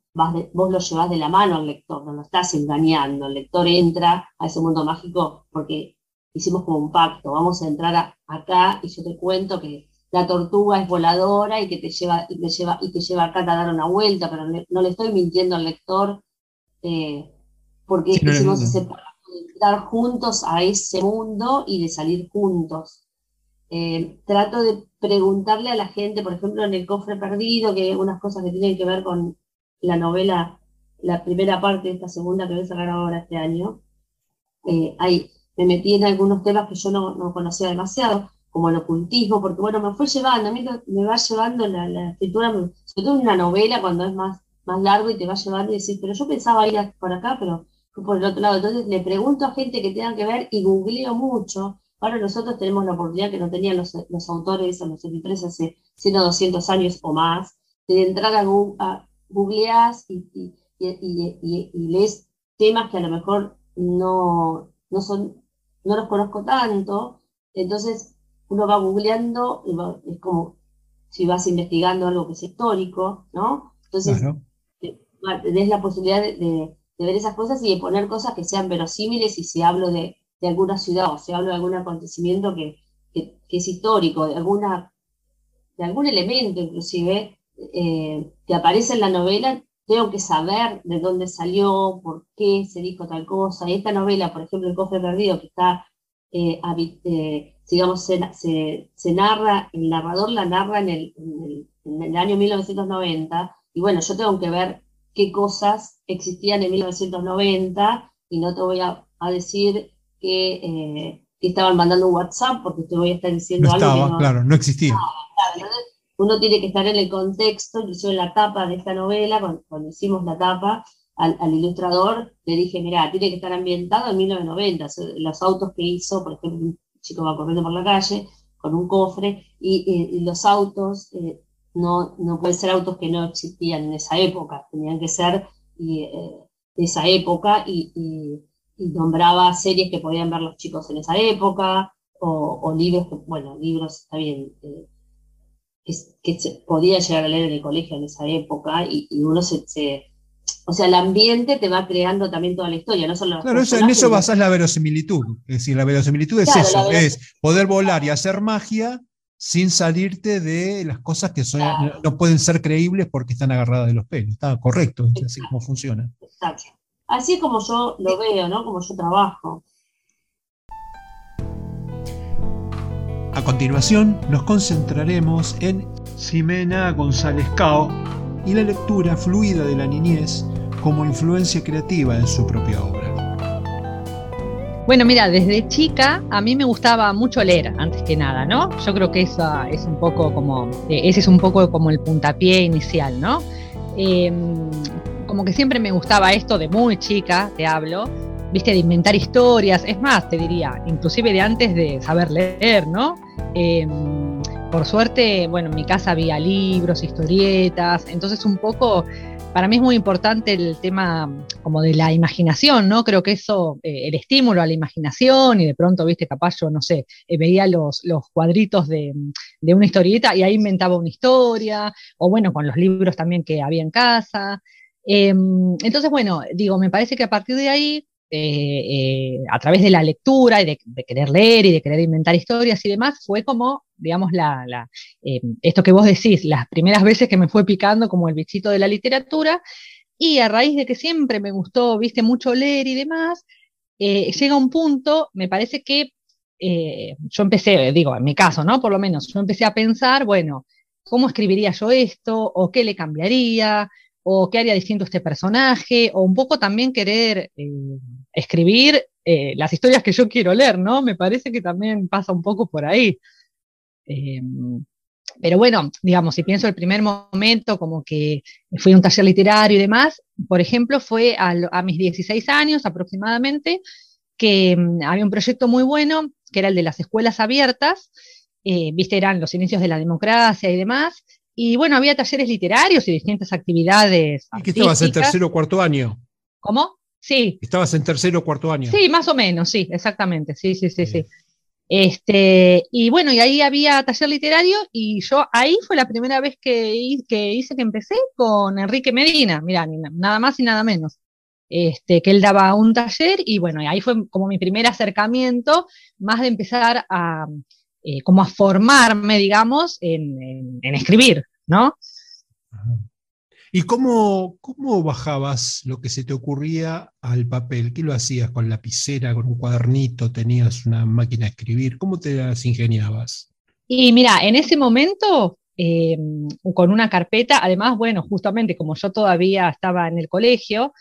vos lo llevas de la mano al lector, no lo estás engañando, el lector entra a ese mundo mágico porque hicimos como un pacto, vamos a entrar acá y yo te cuento que la tortuga es voladora y que te lleva, y te lleva, y te lleva acá a dar una vuelta, pero no le estoy mintiendo al lector, eh, porque sí, no, entrar juntos a ese mundo y de salir juntos. Eh, trato de preguntarle a la gente, por ejemplo, en el cofre perdido, que hay unas cosas que tienen que ver con la novela, la primera parte de esta segunda que voy a sacar ahora este año. Eh, me metí en algunos temas que yo no, no conocía demasiado como el ocultismo, porque bueno, me fue llevando, a mí me va llevando la, escritura, sobre todo en una novela cuando es más, más largo y te va llevando y decís, pero yo pensaba ir por acá, pero por el otro lado. Entonces le pregunto a gente que tenga que ver y googleo mucho. Ahora nosotros tenemos la oportunidad que no tenían los, autores a los editores hace 100 o 200 años o más, de entrar a, a googleás y, y, y, y, lees temas que a lo mejor no, no, son, no los conozco tanto, entonces uno va googleando, es como si vas investigando algo que es histórico, ¿no? Entonces, eh, tenés la posibilidad de, ver esas cosas y de poner cosas que sean verosímiles y si hablo de, alguna ciudad o si hablo de algún acontecimiento que, es histórico, de, alguna, de algún elemento inclusive eh, que aparece en la novela, tengo que saber de dónde salió, por qué se dijo tal cosa. Esta novela, por ejemplo, El cofre perdido, que está, eh, digamos, se, se, narra, el narrador la narra en el, en el año 1990, y bueno, yo tengo que ver qué cosas existían en 1990 y no te voy a, decir que, eh, que, estaban mandando un WhatsApp porque te voy a estar diciendo no algo estaba, claro, no existía. uno tiene que estar en el contexto, incluso en la tapa de esta novela, cuando, hicimos la tapa, al, ilustrador le dije, mira, tiene que estar ambientado en 1990, los autos que hizo, por ejemplo, chico va corriendo por la calle con un cofre, y, los autos eh, no, no pueden ser autos que no existían en esa época, tenían que ser eh, de esa época y, nombraba series que podían ver los chicos en esa época, o, libros, que, bueno, libros, está bien, eh, que, se podía llegar a leer en el colegio en esa época, y, uno se, o sea, el ambiente te va creando también toda la historia, no solo Claro, eso, en eso basás la verosimilitud. Es decir, la verosimilitud es eso, es poder volar y hacer magia sin salirte de las cosas que no pueden ser creíbles porque están agarradas de los pelos. Está correcto, es así como funciona. Exacto. Así es como yo lo veo, ¿no? Como yo trabajo. A continuación nos concentraremos en Ximena González Cao y la lectura fluida de la niñez como influencia creativa en su propia obra. Bueno, mira, desde chica a mí me gustaba mucho leer, antes que nada, ¿no? Yo creo que esa es un poco como, eh, ese es un poco como el puntapié inicial, ¿no? Em, como que siempre me gustaba esto de muy chica, te hablo, viste, de inventar historias, es más, te diría, inclusive de antes de saber leer, ¿no? Em, por suerte, bueno, en mi casa había libros, historietas, entonces un poco para mí es muy importante el tema como de la imaginación, ¿no? Creo que eso, eh, el estímulo a la imaginación y de pronto, viste, capaz yo, no sé, eh, veía los, los cuadritos de, una historieta y ahí inventaba una historia, o bueno, con los libros también que había en casa. Em, entonces, bueno, digo, me parece que a partir de ahí eh, a través de la lectura y de, querer leer y de querer inventar historias y demás, fue como digamos, la, eh, esto que vos decís, las primeras veces que me fue picando como el bichito de la literatura, y a raíz de que siempre me gustó, viste, mucho leer y demás, eh, llega un punto, me parece que eh, yo empecé, digo, en mi caso, ¿no? Por lo menos, yo empecé a pensar, bueno, ¿cómo escribiría yo esto? ¿O qué le cambiaría? ¿O qué haría distinto este personaje? O un poco también querer escribir las historias que yo quiero leer, ¿no? Me parece que también pasa un poco por ahí. Em, pero bueno, digamos, si pienso el primer momento como que fui a un taller literario y demás, por ejemplo, fue a, mis 16 años aproximadamente, que em, había un proyecto muy bueno, que era el de las escuelas abiertas, eh, viste, eran los inicios de la democracia y demás, y bueno, había talleres literarios y distintas actividades. ¿Y que estabas en tercero o cuarto año? ¿Cómo? Sí. Estabas en tercero o cuarto año. Sí, más o menos, sí, exactamente, sí, sí, sí, sí. Este, y bueno, y ahí había taller literario y yo ahí fue la primera vez que, que hice que empecé con Enrique Medina, mira, nada más y nada menos. Este, que él daba un taller y bueno, ahí fue como mi primer acercamiento, más de empezar a, eh, como a formarme, digamos, en, en escribir, ¿no? ¿Y cómo, cómo bajabas lo que se te ocurría al papel? ¿Qué lo hacías? ¿Con lapicera, con un cuadernito? ¿Tenías una máquina de escribir? ¿Cómo te las ingeniabas? Y mira, en ese momento, em, con una carpeta, además, bueno, justamente como yo todavía estaba en el colegio,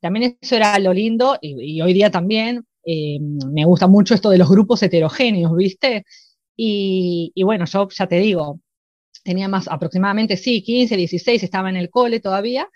también eso era lo lindo, y, hoy día también em, me gusta mucho esto de los grupos heterogéneos, ¿viste? Y, y, bueno, yo ya te digo, tenía más aproximadamente, sí, 15, 16, estaba en el cole todavía,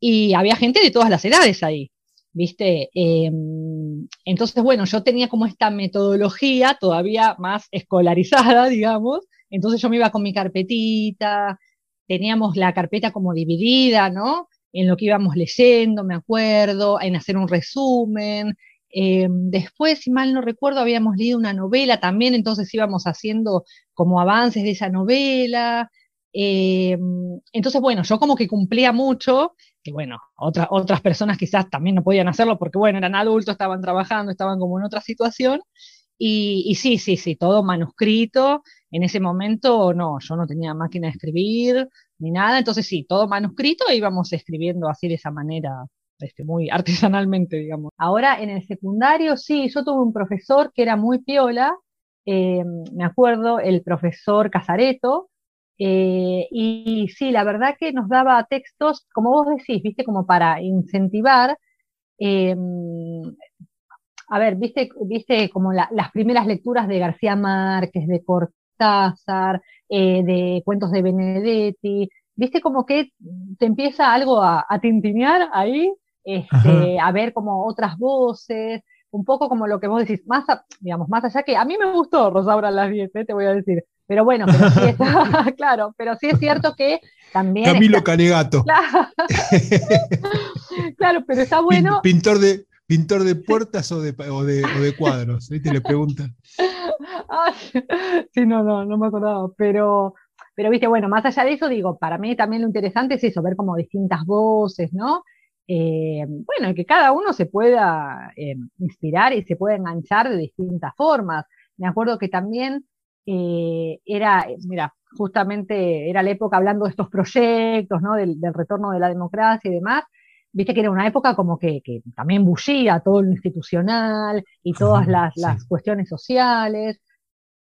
y había gente de todas las edades ahí, ¿viste? Em, entonces, bueno, yo tenía como esta metodología todavía más escolarizada, <laughs> digamos, entonces yo me iba con mi carpetita, teníamos la carpeta como dividida, ¿no? En lo que íbamos leyendo, me acuerdo, en hacer un resumen. Eh, después, si mal no recuerdo, habíamos leído una novela también, entonces íbamos haciendo como avances de esa novela. Eh, entonces, bueno, yo como que cumplía mucho, que bueno, otras personas quizás también no podían hacerlo porque, bueno, eran adultos, estaban trabajando, estaban como en otra situación. Y, y sí, sí, sí, todo manuscrito. En ese momento, no, yo no tenía máquina de escribir ni nada, entonces sí, todo manuscrito e íbamos escribiendo así de esa manera, muy <laughs> artesanalmente, digamos. Ahora en el secundario, sí, yo tuve un profesor que era muy piola, eh, me acuerdo, el profesor Casareto, eh, y sí, la verdad que nos daba textos, como vos decís, viste, como para incentivar. Eh, a ver, viste, viste como las primeras lecturas de García Márquez, de Cortázar, de cuentos de Benedetti, viste como que te empieza algo a tintinear ahí, este, a ver como otras voces, un poco como lo que vos decís, más, digamos, más allá que a mí me gustó Rosaura las 10, te voy a decir, pero bueno, pero sí está, <laughs> <laughs> claro, pero sí es cierto que también... Camilo Canegato. <laughs> Claro, pero está bueno... Pintor de, pintor de puertas o de, o de, o de cuadros, ¿viste? Le preguntan. sí, no, no, no me acordaba, pero... Pero, viste, bueno, más allá de eso, digo, para mí también lo interesante es eso, ver como distintas voces, ¿no? Eh, bueno, que cada uno se pueda eh, inspirar y se pueda enganchar de distintas formas. Me acuerdo que también eh, era, mira, justamente era la época hablando de estos proyectos, ¿no? Del, retorno de la democracia y demás. Viste que era una época como que, también bullía todo lo institucional y todas las, cuestiones sociales.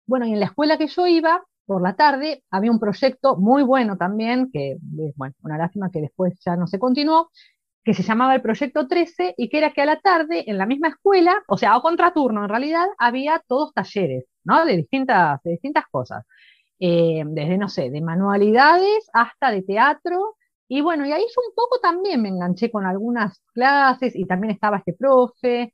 Bueno, y en la escuela que yo iba, por la tarde, había un proyecto muy bueno también, que, bueno, una lástima que después ya no se continuó, que se llamaba el Proyecto 13 y que era que a la tarde en la misma escuela, o sea, a contraturno en realidad, había todos talleres, ¿no? De distintas, de distintas cosas. Eh, desde, no sé, de manualidades hasta de teatro. Y bueno, y ahí yo un poco también me enganché con algunas clases y también estaba este profe.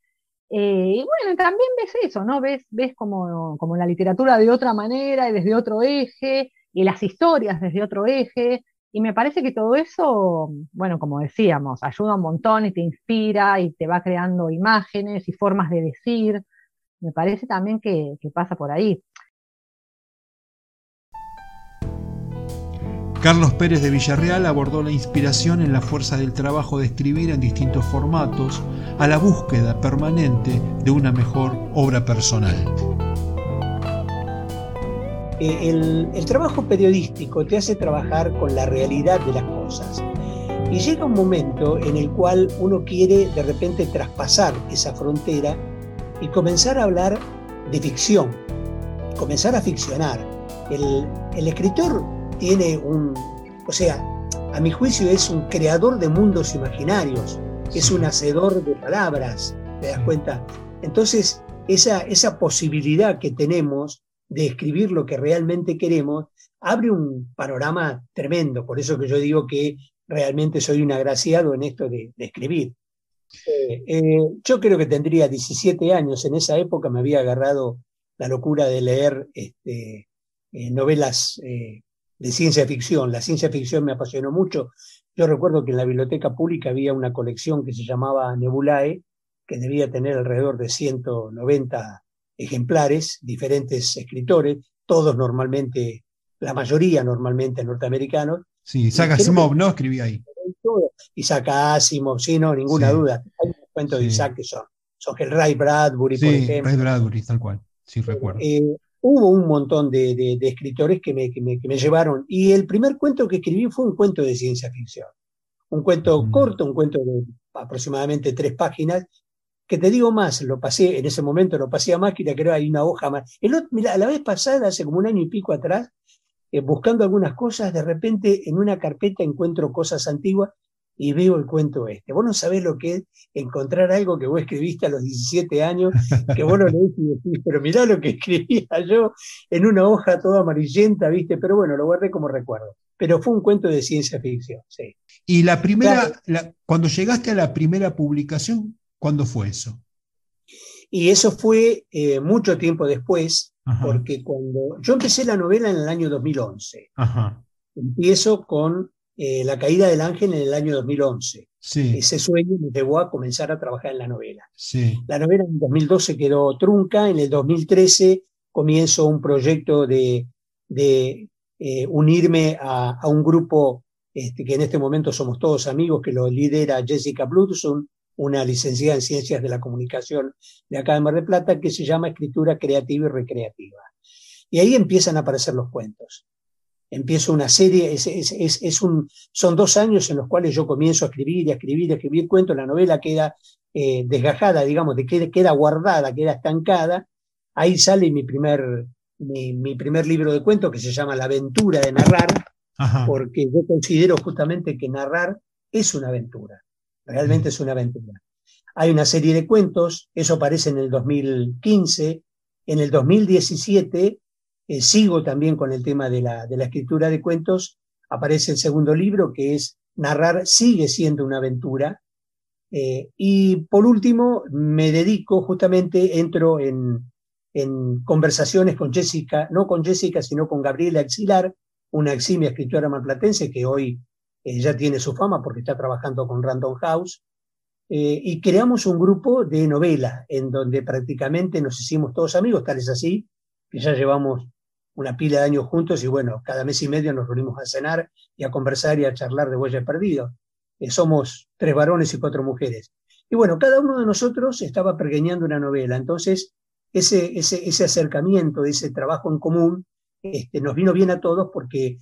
Eh, y bueno, también ves eso, ¿no? Ves, ves como, como la literatura de otra manera y desde otro eje, y las historias desde otro eje. Y me parece que todo eso, bueno, como decíamos, ayuda un montón y te inspira y te va creando imágenes y formas de decir. Me parece también que, pasa por ahí. Carlos Pérez de Villarreal abordó la inspiración en la fuerza del trabajo de escribir en distintos formatos, a la búsqueda permanente de una mejor obra personal. Eh, el, trabajo periodístico te hace trabajar con la realidad de las cosas. Y llega un momento en el cual uno quiere de repente traspasar esa frontera y comenzar a hablar de ficción, comenzar a ficcionar. El, el escritor tiene un, o sea, a mi juicio es un creador de mundos imaginarios, es un hacedor de palabras, ¿te das cuenta? Entonces, esa, esa posibilidad que tenemos de escribir lo que realmente queremos, abre un panorama tremendo. Por eso que yo digo que realmente soy un agraciado en esto de, escribir. Eh, eh, yo creo que tendría 17 años, en esa época me había agarrado la locura de leer este, eh, novelas de ciencia ficción. La ciencia ficción me apasionó mucho. Yo recuerdo que en la biblioteca pública había una colección que se llamaba Nebulae, que debía tener alrededor de 190 ejemplares, diferentes escritores, todos normalmente, la mayoría normalmente norteamericanos. Sí, Isaac Asimov, ¿no? Escribí ahí. Isaac Asimov, sí, no, ninguna duda. Hay un cuento de Isaac que son, son el Ray Bradbury, por ejemplo. Ray Bradbury, tal cual, sí recuerdo. Eh, hubo un montón de, de, escritores que me, que me, que, me, llevaron, y el primer cuento que escribí fue un cuento de ciencia ficción. Un cuento mm. corto, un cuento de aproximadamente tres páginas, que te digo más, lo pasé, en ese momento lo pasé a máquina, creo hay una hoja más. El mira, la vez pasada, hace como un año y pico atrás, eh, buscando algunas cosas, de repente en una carpeta encuentro cosas antiguas y veo el cuento este. Vos no sabés lo que es encontrar algo que vos escribiste a los 17 años, que vos lo lees y decís, pero mirá lo que <laughs> escribía yo en una hoja toda amarillenta, ¿viste? Pero bueno, lo guardé como recuerdo. Pero fue un cuento de ciencia ficción, sí. Y la primera, cuando llegaste a la primera publicación, ¿Cuándo fue eso? Y eso fue eh, mucho tiempo después, porque cuando yo empecé la novela en el año 2011, empiezo con eh, La caída del ángel en el año 2011. Ese sueño me llevó a comenzar a trabajar en la novela. La novela en 2012 quedó trunca, en el 2013 comienzo un proyecto de, de eh, unirme a, un grupo este, que en este momento somos todos amigos, que lo lidera Jessica Bludson, una licenciada en Ciencias de la Comunicación de acá de Mar del Plata, que se llama Escritura Creativa y Recreativa. Y ahí empiezan a aparecer los cuentos. Empiezo una serie, es, es, un, son dos años en los cuales yo comienzo a escribir y a escribir, a escribir cuentos, la novela queda eh, desgajada, digamos, de, queda, queda guardada, queda estancada. Ahí sale mi primer, mi, primer libro de cuentos que se llama La aventura de narrar, porque yo considero justamente que narrar es una aventura realmente es una aventura. Hay una serie de cuentos, eso aparece en el 2015, en el 2017 eh, sigo también con el tema de la, de la escritura de cuentos, aparece el segundo libro que es Narrar sigue siendo una aventura. Eh, y por último, me dedico justamente, entro en, en conversaciones con Jessica, no con Jessica, sino con Gabriela Exilar, una eximia escritora malplatense que hoy eh, ya tiene su fama porque está trabajando con Random House, eh, y creamos un grupo de novela en donde prácticamente nos hicimos todos amigos, tal es así, que ya llevamos una pila de años juntos y bueno, cada mes y medio nos reunimos a cenar y a conversar y a charlar de Huellas Perdidos. Eh, somos tres varones y cuatro mujeres. Y bueno, cada uno de nosotros estaba pergeñando una novela, entonces ese, ese, ese acercamiento, ese trabajo en común, este, nos vino bien a todos porque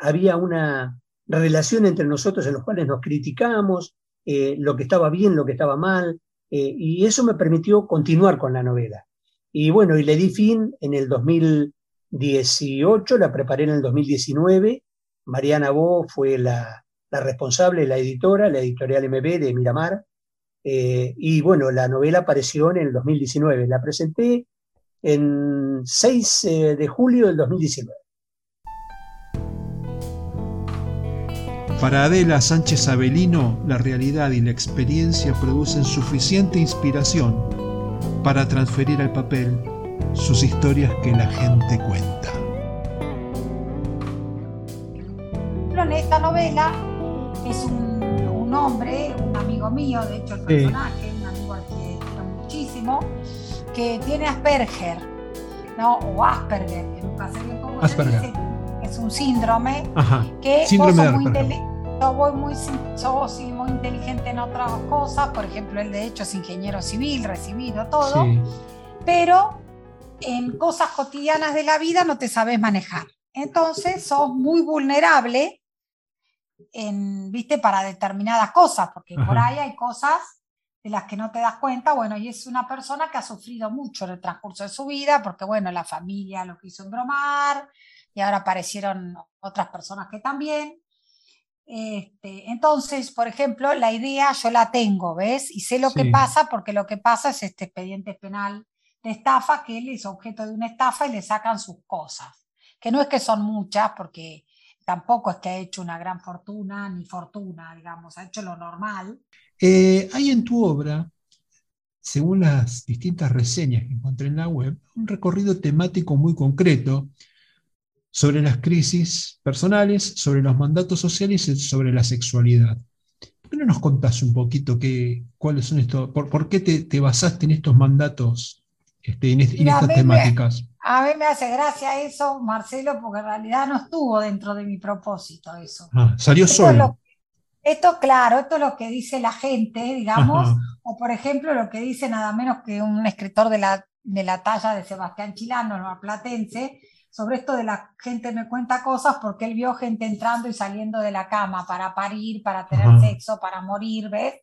había una, relación entre nosotros en los cuales nos criticamos, eh, lo que estaba bien, lo que estaba mal, eh, y eso me permitió continuar con la novela. Y bueno, y le di fin en el 2018, la preparé en el 2019, Mariana Bo fue la, responsable, la editora, la editorial MB de Miramar, eh, y bueno, la novela apareció en el 2019, la presenté en 6 de julio del 2019. Para Adela Sánchez Avelino, la realidad y la experiencia producen suficiente inspiración para transferir al papel sus historias que la gente cuenta. En esta novela es un, hombre, un amigo mío, de hecho el personaje, un amigo al que quiero muchísimo, que tiene Asperger, ¿no? O Asperger, que nunca sé bien cómo se dice es un síndrome que síndrome muy yo voy muy, muy inteligente en otras cosas, por ejemplo, él de hecho es ingeniero civil, recibido todo, pero en cosas cotidianas de la vida no te sabes manejar. Entonces sos muy vulnerable en, viste, para determinadas cosas, porque por ahí hay cosas de las que no te das cuenta, bueno, y es una persona que ha sufrido mucho en el transcurso de su vida, porque bueno, la familia lo quiso embromar, y ahora aparecieron otras personas que también. Este, entonces, por ejemplo, la idea yo la tengo, ¿ves? Y sé lo que pasa porque lo que pasa es este expediente penal de estafa que él es objeto de una estafa y le sacan sus cosas. Que no es que son muchas, porque tampoco es que ha hecho una gran fortuna ni fortuna, digamos, ha hecho lo normal. Eh, hay en tu obra, según las distintas reseñas que encontré en la web, un recorrido temático muy concreto sobre las crisis personales, sobre los mandatos sociales y sobre la sexualidad. ¿Por qué no nos contás un poquito qué, cuáles son estos, por, qué te, basaste en estos mandatos, este, en, estas temáticas? a mí me hace gracia eso, Marcelo, porque en realidad no estuvo dentro de mi propósito eso. Ah, salió solo. esto, claro, esto es lo que dice la gente, digamos, o por ejemplo lo que dice nada menos que un escritor de la, de la talla de Sebastián Chilano, no platense, sobre esto de la gente me cuenta cosas porque él vio gente entrando y saliendo de la cama para parir, para tener sexo, para morir, ¿ves?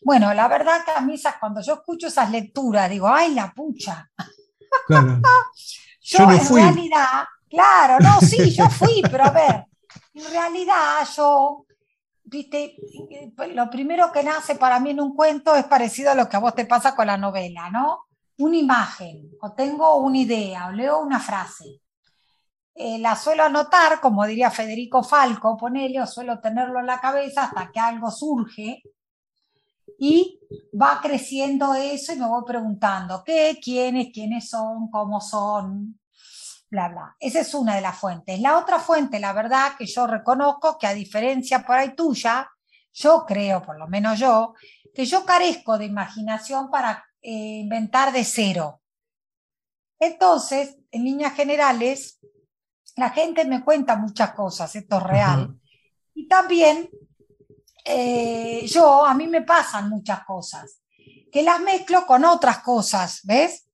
Bueno, la verdad que a mí cuando yo escucho esas lecturas digo, ay, la pucha. Claro. <laughs> yo, en realidad, claro, no, sí, yo fui, pero a ver, en realidad yo, viste, lo primero que nace para mí en un cuento es parecido a lo que a vos te pasa con la novela, ¿no? Una imagen, o tengo una idea, o leo una frase eh, la suelo anotar, como diría Federico Falco, ponele, suelo tenerlo en la cabeza hasta que algo surge. y va creciendo eso y me voy preguntando qué, quiénes, quiénes son, cómo son, bla, bla. Esa es una de las fuentes. La otra fuente, la verdad, que yo reconozco que a diferencia por ahí tuya, yo creo, por lo menos yo, que yo carezco de imaginación para eh, inventar de cero. Entonces, en líneas generales, la gente me cuenta muchas cosas, esto es real. Y también eh, yo, a mí me pasan muchas cosas, que las mezclo con otras cosas, ¿ves?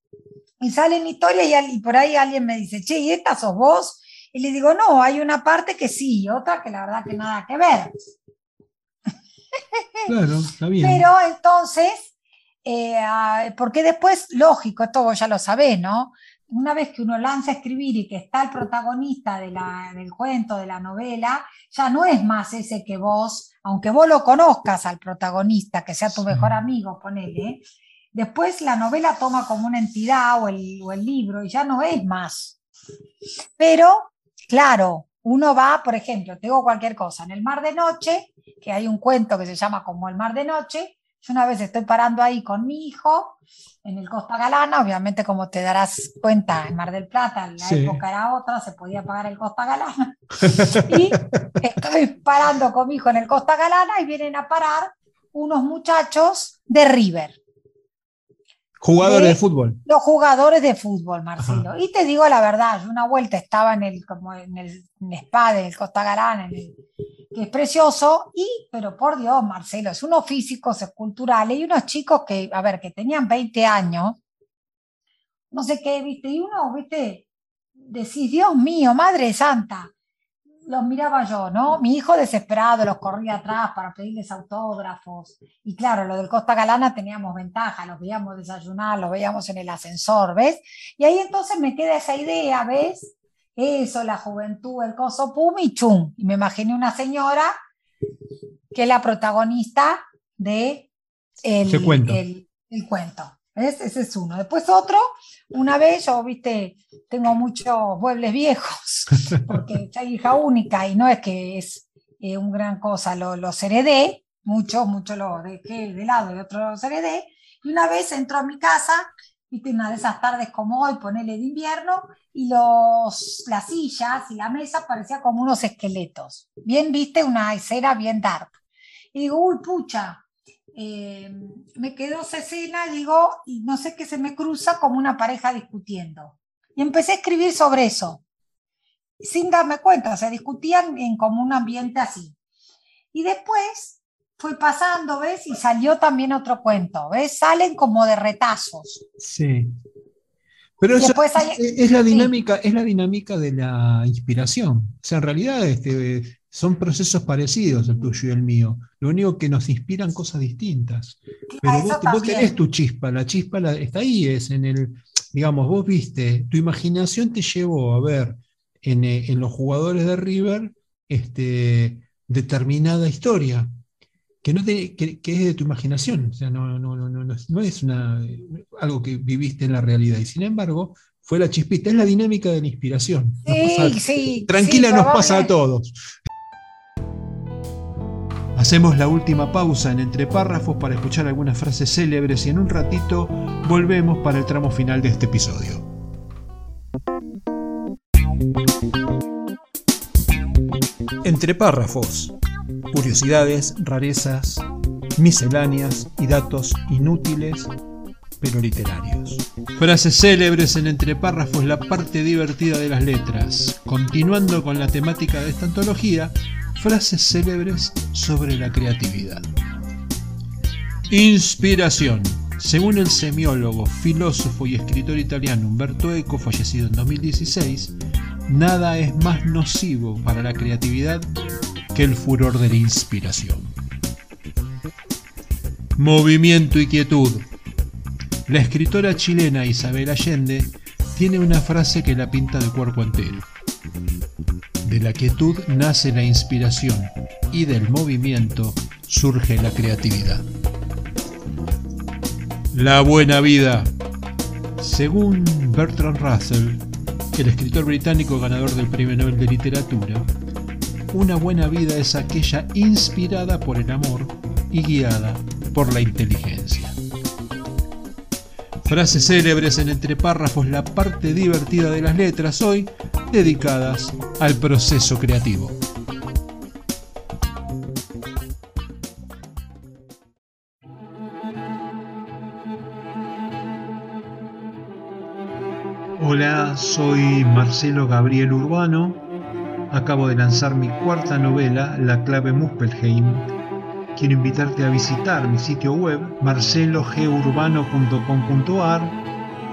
Y salen historias y, y por ahí alguien me dice, che, ¿y esta sos vos? Y le digo, no, hay una parte que sí, y otra que la verdad que nada que ver. Claro, está bien. Pero entonces, eh, ah, porque después, lógico, esto vos ya lo sabés, ¿no? Una vez que uno lanza a escribir y que está el protagonista de la, del cuento, de la novela, ya no es más ese que vos, aunque vos lo conozcas al protagonista, que sea tu mejor amigo, ponele, después la novela toma como una entidad o el, o el libro y ya no es más. Pero, claro, uno va, por ejemplo, te digo cualquier cosa, en el mar de noche, que hay un cuento que se llama como el mar de noche, yo una vez estoy parando ahí con mi hijo en el Costa Galana, obviamente como te darás cuenta, en Mar del Plata, la Sí. época era otra, se podía pagar el Costa Galana. <laughs> y estoy parando con mi hijo en el Costa Galana y vienen a parar unos muchachos de River, Jugadores de- de fútbol. los jugadores de fútbol, Marcelo. Y te digo la verdad, yo una vuelta estaba en el, como en el, en el spa del Costa Galana, en el- que es precioso, y, pero por Dios, Marcelo, es unos físicos esculturales y unos chicos que, a ver, que tenían 20 años, no sé qué, viste, y uno, viste, decís, Dios mío, Madre Santa, los miraba yo, ¿no? Mi hijo desesperado los corría atrás para pedirles autógrafos. Y claro, lo del Costa Galana teníamos ventaja, los veíamos desayunar, los veíamos en el ascensor, ¿ves? Y ahí entonces me queda esa idea, ¿ves? Eso, la juventud, el coso pum y chum. Y me imaginé una señora que es la protagonista de el, cuento. el- el cuento. ¿Ves? Ese es uno. Después otro, una vez yo, viste, tengo muchos muebles viejos, <laughs> porque soy hija única y no es que es eh, un gran cosa, lo- los heredé, muchos, muchos los dejé de lado y otros los heredé. Y una vez entró a mi casa, viste, una de esas tardes como hoy, ponele de invierno, y los, las sillas y la mesa parecían como unos esqueletos. Bien, viste, una escena bien dark. Y digo, uy, pucha, eh, me quedó esa escena, digo, y no sé qué se me cruza como una pareja discutiendo. Y empecé a escribir sobre eso, sin darme cuenta, o sea, discutían en como un ambiente así. Y después fue pasando, ¿ves? Y salió también otro cuento, ¿ves? Salen como de retazos. Sí. Pero eso hay- es, la dinámica, es la dinámica de la inspiración. O sea, en realidad este, son procesos parecidos el tuyo y el mío. Lo único que nos inspiran cosas distintas. Pero eso vos, vos tenés tu chispa, la chispa la- está ahí, es en el, digamos, vos viste, tu imaginación te llevó a ver en, eh, en los jugadores de River este, determinada historia, que, no te- que, que es de tu imaginación, o sea, no, no, no, no, no es- una, algo que viviste en la realidad, y sin embargo, fue la chispita, es la dinámica de la inspiración. Sí, pasa- sí. tranquila sí, nos pasa a todos. Hacemos la última pausa en entre párrafos para escuchar algunas frases célebres y en un ratito volvemos para el tramo final de este episodio. Entre párrafos. Curiosidades, rarezas, misceláneas y datos inútiles pero literarios. Frases célebres en entre párrafos, la parte divertida de las letras. Continuando con la temática de esta antología, frases célebres sobre la creatividad. Inspiración. Según el semiólogo, filósofo y escritor italiano Umberto Eco, fallecido en 2016, nada es más nocivo para la creatividad el furor de la inspiración. Movimiento y quietud. La escritora chilena Isabel Allende tiene una frase que la pinta de cuerpo entero. De la quietud nace la inspiración y del movimiento surge la creatividad. La buena vida. Según Bertrand Russell, el escritor británico ganador del Premio Nobel de Literatura, una buena vida es aquella inspirada por el amor y guiada por la inteligencia. Frases célebres en entre párrafos, la parte divertida de las letras hoy dedicadas al proceso creativo. Hola, soy Marcelo Gabriel Urbano. Acabo de lanzar mi cuarta novela, La clave Muspelheim. Quiero invitarte a visitar mi sitio web marcelogeurbano.com.ar,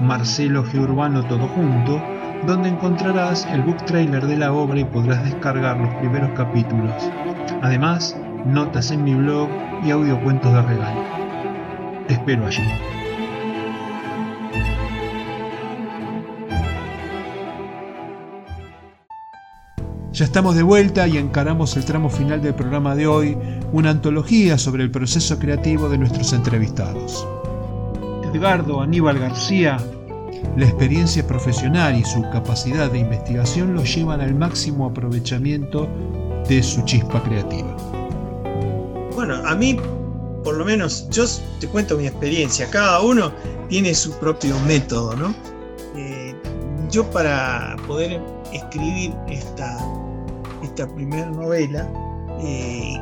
Marcelo Urbano todo junto, donde encontrarás el book trailer de la obra y podrás descargar los primeros capítulos. Además, notas en mi blog y audiocuentos de regalo. Te espero allí. Ya estamos de vuelta y encaramos el tramo final del programa de hoy, una antología sobre el proceso creativo de nuestros entrevistados. Edgardo Aníbal García, la experiencia profesional y su capacidad de investigación lo llevan al máximo aprovechamiento de su chispa creativa. Bueno, a mí, por lo menos, yo te cuento mi experiencia, cada uno tiene su propio método, ¿no? Eh, yo para poder escribir esta esta primera novela, eh,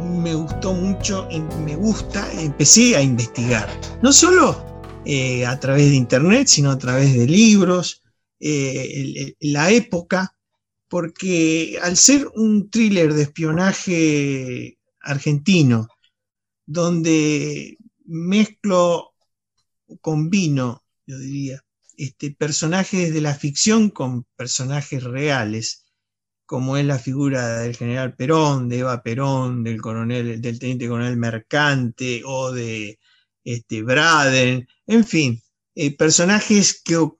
me gustó mucho, me gusta, empecé a investigar. No solo eh, a través de internet, sino a través de libros, eh, la época, porque al ser un thriller de espionaje argentino, donde mezclo, combino, yo diría, este, personajes de la ficción con personajes reales, como es la figura del general Perón, de Eva Perón, del coronel, del teniente coronel Mercante o de este, Braden, en fin, eh, personajes que,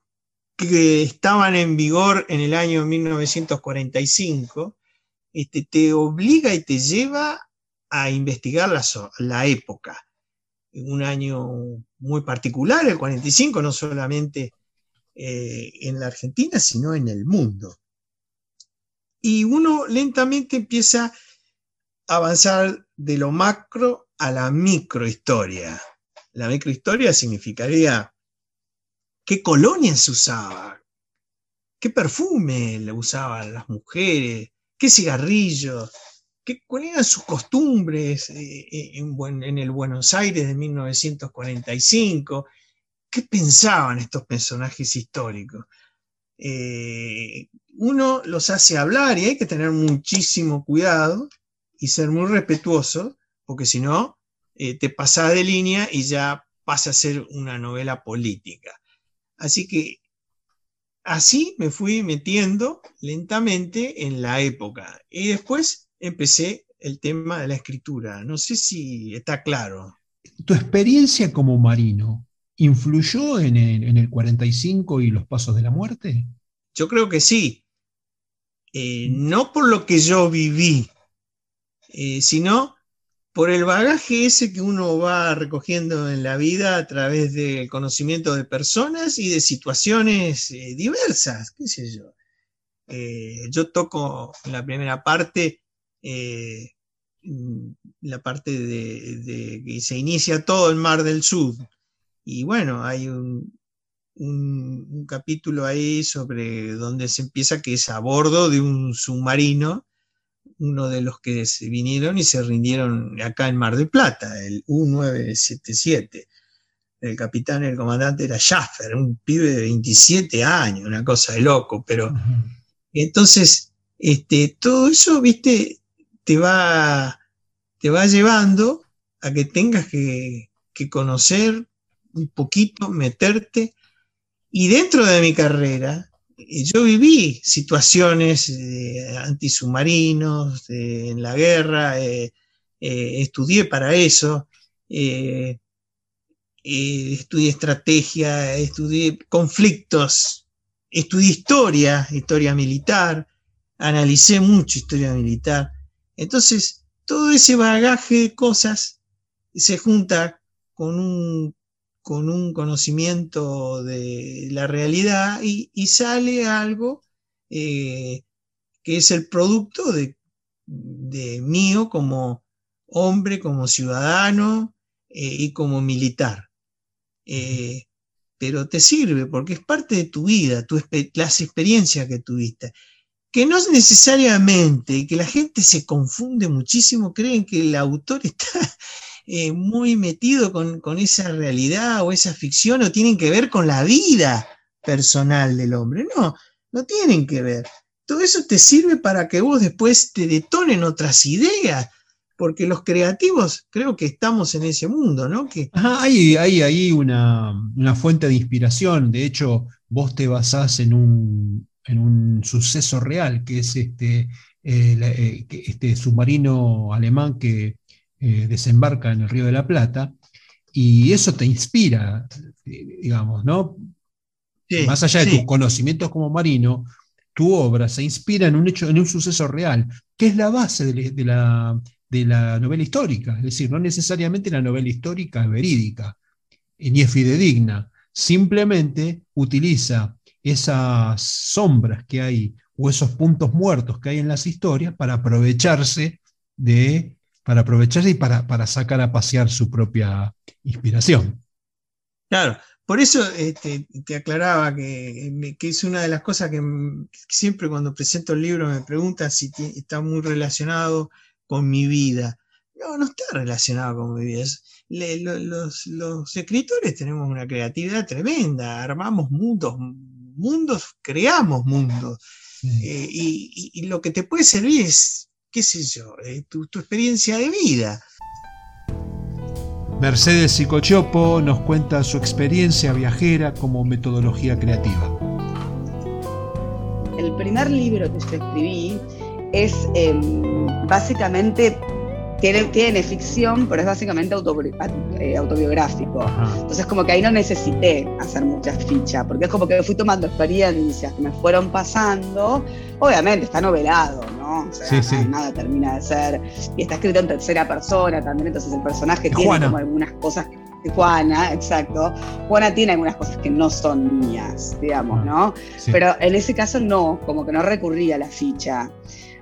estaban en vigor en el año 1945, este, te obliga y te lleva a investigar la, la época. Un año muy particular, el 45, no solamente eh, en la Argentina, sino en el mundo y uno lentamente empieza a avanzar de lo macro a la microhistoria. La microhistoria significaría qué colonia se usaba, qué perfume le usaban las mujeres, qué cigarrillos, qué, cuáles eran sus costumbres eh, eh, en, el Buenos Aires de 1945, qué pensaban estos personajes históricos. Eh, uno los hace hablar y hay que tener muchísimo cuidado y ser muy respetuoso, porque si no, eh, te pasa de línea y ya pasa a ser una novela política. Así que así me fui metiendo lentamente en la época y después empecé el tema de la escritura. No sé si está claro. Tu experiencia como marino, ¿influyó en el, 45 y los pasos de la muerte? Yo creo que sí. Eh, no por lo que yo viví, eh, sino por el bagaje ese que uno va recogiendo en la vida a través del conocimiento de personas y de situaciones eh, diversas, sé yo. yo toco en la primera parte la parte de, que se inicia todo el Mar del Sur, y bueno, hay un, capítulo ahí sobre donde se empieza que es a bordo de un submarino, uno de los que se vinieron y se rindieron acá en Mar del Plata, el U-977. El capitán, el comandante era Schaffer, un pibe de 27 años, una cosa de loco, pero entonces, este, todo eso, viste, te va, te va llevando a que tengas que, que conocer un poquito, meterte. Y dentro de mi carrera, eh, yo viví situaciones eh, antisubmarinos, en la guerra, eh, estudié para eso, estudié estrategia, estudié conflictos, estudié historia, historia militar, analicé mucho historia militar. Entonces, todo ese bagaje de cosas se junta con un con un conocimiento de la realidad y, sale algo eh, que es el producto de, mío como hombre, como ciudadano, y como militar. pero te sirve porque es parte de tu vida, las experiencias que tuviste que no es necesariamente, que la gente se confunde muchísimo, creen que el autor <laughs> está eh, muy metido con, esa realidad o esa ficción o tienen que ver con la vida personal del hombre. No, no tienen que ver. Todo eso te sirve para que vos después te detonen otras ideas, porque los creativos creo que estamos en ese mundo, ¿no? Que... hay, hay ahí una, una fuente de inspiración, de hecho vos te basás en un, en un suceso real, que es este, eh, eh, este submarino alemán que eh, desembarca en el Río de la Plata, y eso te inspira, digamos, ¿no? Más allá de tus conocimientos como marino, tu obra se inspira en un hecho, en un suceso real, que es la base de, la, de la novela histórica. Es decir, no necesariamente la novela histórica es verídica, ni es fidedigna, simplemente utiliza esas sombras que hay o esos puntos muertos que hay en las historias para aprovecharse de, para aprovecharse y para, para sacar a pasear su propia inspiración. Claro, por eso este, te aclaraba que, que, es una de las cosas que siempre cuando presento el libro me preguntan si está muy relacionado con mi vida. No, no está relacionado con mi vida. los, los, escritores tenemos una creatividad tremenda, armamos mundos mundos, creamos mundos. Eh, y, lo que te puede servir es, qué sé yo, eh, tu, experiencia de vida. Mercedes Psicochopo nos cuenta su experiencia viajera como metodología creativa. El primer libro que yo escribí es em, básicamente tiene, ficción, pero es básicamente eh, autobiográfico. Entonces como que ahí no necesité hacer muchas fichas, porque es como que fui tomando experiencias que me fueron pasando. Obviamente está novelado, ¿no? O sea, nada termina de ser. Y está escrito en tercera persona también, entonces el personaje tiene como algunas cosas Juana, exacto. Juana tiene algunas cosas que no son mías, digamos, ah, ¿no? Pero en ese caso no, como que no recurría a la ficha.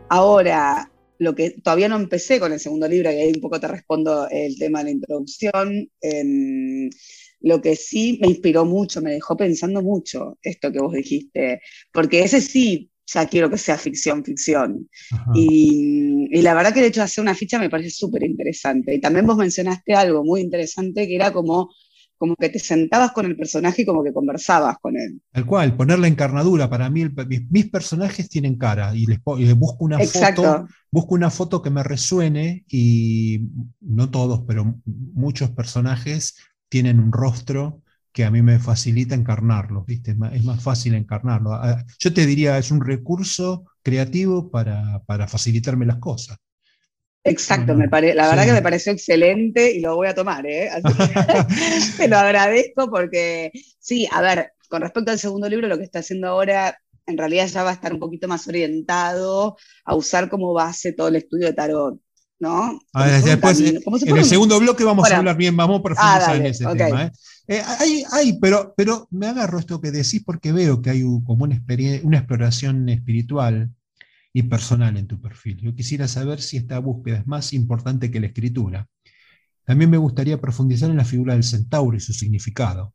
Ahora, lo que todavía no empecé con el segundo libro, y ahí un poco te respondo el tema de la introducción. Em, lo que sí me inspiró mucho, me dejó pensando mucho esto que vos dijiste, porque ese sí ya quiero que sea ficción, ficción. Y, la verdad que el hecho de hacer una ficha me parece súper interesante. Y también vos mencionaste algo muy interesante que era como como que te sentabas con el personaje y como que conversabas con él. Tal cual, poner la encarnadura. Para mí, mis, personajes tienen cara y les, busco una foto, busco una foto que me resuene y no todos, pero muchos personajes tienen un rostro que a mí me facilita encarnarlo, ¿viste? Es más fácil encarnarlo. Ah, yo te diría, es un recurso creativo para, para facilitarme las cosas. Exacto, me pare la verdad que me pareció excelente y lo voy a tomar, ¿eh? <laughs> te lo agradezco porque, sí, a ver, con respecto al segundo libro, lo que está haciendo ahora en realidad ya va a estar un poquito más orientado a usar como base todo el estudio de tarot, ¿no? después, en el segundo bloque vamos a hablar bien, vamos a profundizar ah, en ese tema. ¿eh? Eh, hay, hay, pero, pero me agarro esto que decís porque veo que hay como una, una exploración espiritual y personal en tu perfil. Yo quisiera saber si esta búsqueda es más importante que la escritura. También me gustaría profundizar en la figura del centauro y su significado.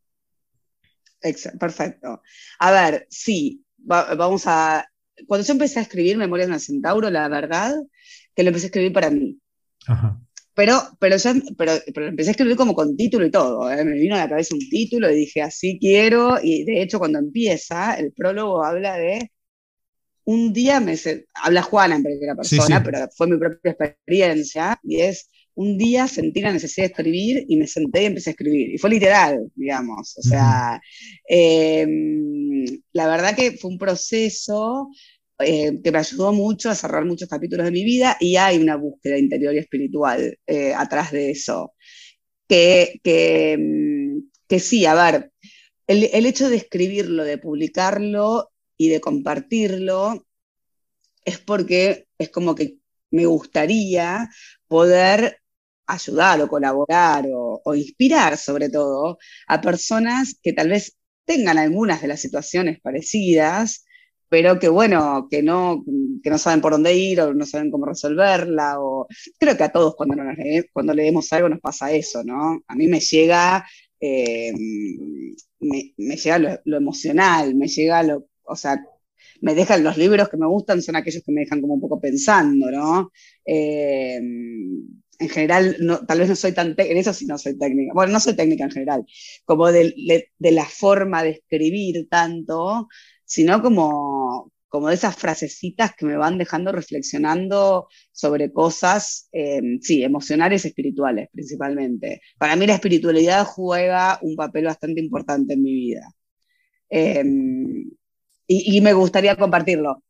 Perfecto. A ver, sí, vamos a... Cuando yo empecé a escribir Memorias del Centauro, la verdad que lo empecé a escribir para mí. Pero, pero, ya, pero, empecé a escribir como con título y todo. ¿eh? Me vino a la cabeza un título y dije, así quiero. Y de hecho, cuando empieza, el prólogo habla de un día me habla Juana en primera persona, pero fue mi propia experiencia, y es un día sentí la necesidad de escribir y me senté y empecé a escribir. Y fue literal, digamos. O sea, em, la verdad que fue un proceso eh, que me ayudó mucho a cerrar muchos capítulos de mi vida y hay una búsqueda interior y espiritual eh, atrás de eso. Que, que, em, que, sí, a ver, el, el hecho de escribirlo, de publicarlo, y de compartirlo es porque es como que me gustaría poder ayudar o colaborar o, inspirar sobre todo a personas que tal vez tengan algunas de las situaciones parecidas, pero que bueno, que no, que no saben por dónde ir o no saben cómo resolverla. O... Creo que a todos cuando, cuando leemos algo nos pasa eso, ¿no? A mí me llega, eh, me, llega lo, emocional, me llega lo, o sea, me dejan los libros que me gustan, son aquellos que me dejan como un poco pensando, ¿no? Eh, en general, tal vez no soy tan en eso sí no soy técnica, bueno, no soy técnica en general, como de, la forma de escribir tanto, sino como, como de esas frasecitas que me van dejando reflexionando sobre cosas, eh, sí, emocionales espirituales principalmente. Para mí la espiritualidad juega un papel bastante importante en mi vida. Em, y, y, me gustaría compartirlo.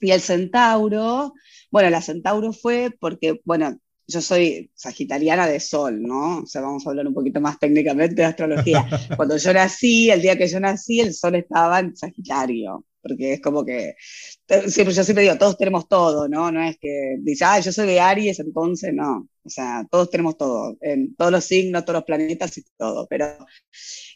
Y el centauro, bueno, la centauro fue porque, bueno, yo soy sagitariana de sol, ¿no? O sea, vamos a hablar un poquito más técnicamente de astrología. <laughs> Cuando yo nací, el día que yo nací, el sol estaba en Sagitario, porque es como que, siempre, yo siempre digo, todos tenemos todo, ¿no? No es que dice, ah, yo soy de Aries, entonces no. O sea, todos tenemos todo, en todos los signos, todos los planetas y todo, pero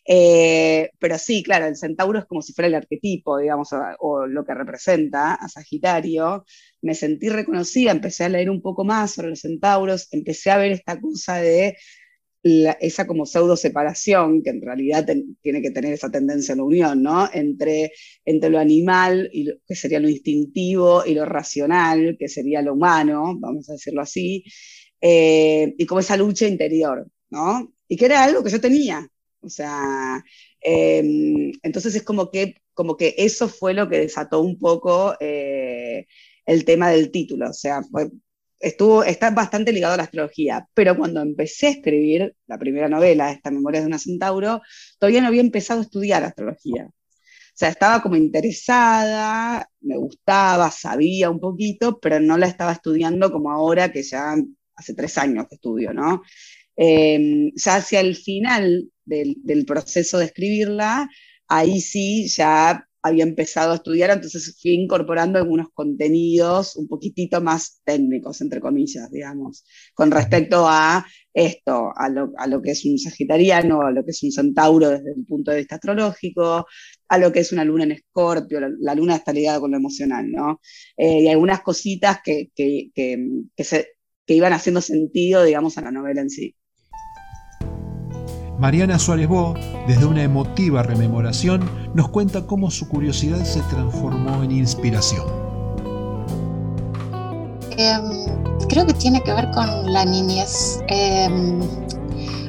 eh, pero sí, claro, el centauro es como si fuera el arquetipo, digamos, o, lo que representa a Sagitario. Me sentí reconocida, empecé a leer un poco más sobre los centauros, empecé a ver esta cosa de esa como pseudo separación, que en realidad tiene que tener esa tendencia a la unión, ¿no? Entre, entre lo animal, y que sería lo instintivo, y lo racional, que sería lo humano, vamos a decirlo así, eh, y como esa lucha interior, ¿no? Y que era algo que yo tenía, o sea, em, entonces es como que, como que eso fue lo que desató un poco eh, el tema del título. O sea, estuvo, está bastante ligado a la astrología. Pero cuando empecé a escribir la primera novela, esta Memoria de una Centauro, todavía no había empezado a estudiar astrología. O sea, estaba como interesada, me gustaba, sabía un poquito, pero no la estaba estudiando como ahora que ya hace tres años que estudio, ¿no? Em, ya hacia el final del, proceso de escribirla, ahí sí ya había empezado a estudiar, entonces fui incorporando algunos contenidos un poquitito más técnicos, entre comillas, digamos, con respecto a esto, a lo, a lo, que es un sagitariano, a lo que es un centauro desde el punto de vista astrológico, a lo que es una luna en escorpio, la, luna está ligada con lo emocional, ¿no? Eh, y algunas cositas que, que, que, se, que iban haciendo sentido, digamos, a la novela en sí. Mariana Suárez Bo, desde una emotiva rememoración, nos cuenta cómo su curiosidad se transformó en inspiración. Em, creo que tiene que ver con la niñez. Em,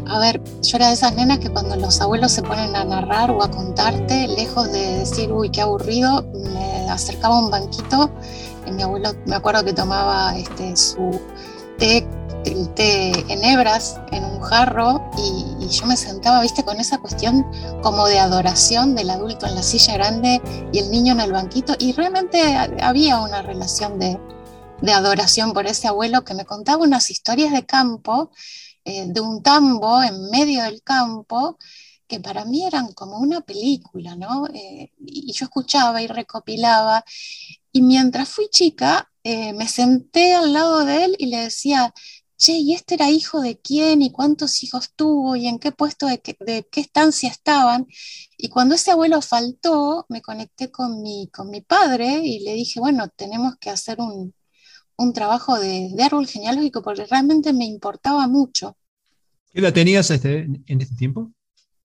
a ver, yo era de esas nenas que cuando los abuelos se ponen a narrar o a contarte, lejos de decir, uy, qué aburrido, me acercaba a un banquito y mi abuelo, me acuerdo que tomaba este, su té el té en hebras en un jarro y, yo me sentaba, viste, con esa cuestión como de adoración del adulto en la silla grande y el niño en el banquito y realmente había una relación de, adoración por ese abuelo que me contaba unas historias de campo, eh, de un tambo en medio del campo que para mí eran como una película, ¿no? Eh, y yo escuchaba y recopilaba. Y mientras fui chica, eh, me senté al lado de él y le decía, che, ¿y este era hijo de quién? ¿Y cuántos hijos tuvo? ¿Y en qué puesto de, qué, estancia estaban? Y cuando ese abuelo faltó, me conecté con mi, con mi padre y le dije, bueno, tenemos que hacer un, trabajo de, de, árbol genealógico porque realmente me importaba mucho. ¿Qué tenías este, en este tiempo?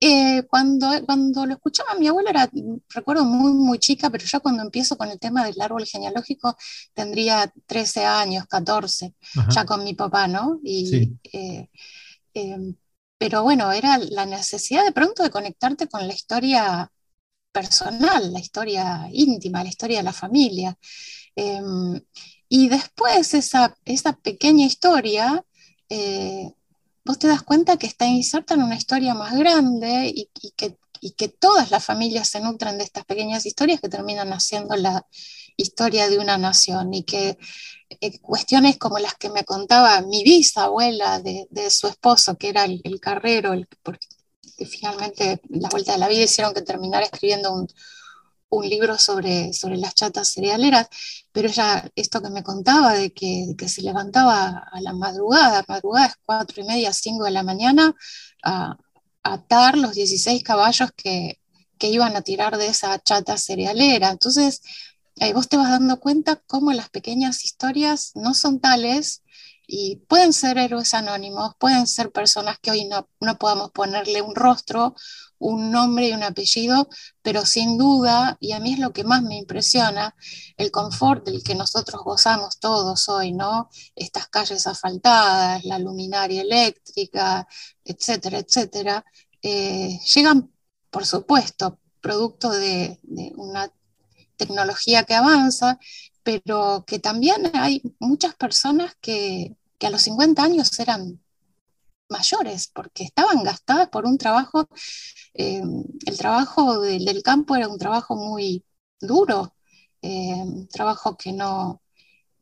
Eh, cuando, cuando lo escuchaba mi abuelo era, recuerdo, muy, muy chica, pero ya cuando empiezo con el tema del árbol genealógico tendría 13 años, 14, ya con mi papá, ¿no? Y, eh, em, pero bueno, era la necesidad de pronto de conectarte con la historia personal, la historia íntima, la historia de la familia. Em, y después esa, esa pequeña historia eh, vos te das cuenta que está inserta en una historia más grande y, que, todas las familias se nutren de estas pequeñas historias que terminan haciendo la historia de una nación y que eh, cuestiones como las que me contaba mi bisabuela de, su esposo, que era el, carrero, el, porque finalmente la vuelta de la vida hicieron que terminara escribiendo un, un libro sobre, sobre las chatas cerealeras, pero ella, esto que me contaba de que, se levantaba a la madrugada, madrugada es cuatro y media, cinco de la mañana, a, atar los 16 caballos que, que iban a tirar de esa chata cerealera. Entonces, eh, vos te vas dando cuenta cómo las pequeñas historias no son tales y pueden ser héroes anónimos, pueden ser personas que hoy no, no podamos ponerle un rostro, un nombre y un apellido, pero sin duda, y a mí es lo que más me impresiona, el confort del que nosotros gozamos todos hoy, ¿no? Estas calles asfaltadas, la luminaria eléctrica, etcétera, etcétera, eh, llegan, por supuesto, producto de, de una tecnología que avanza, pero que también hay muchas personas que, que a los 50 años eran mayores, porque estaban gastadas por un trabajo, eh, el trabajo del campo era un trabajo muy duro, eh, trabajo que no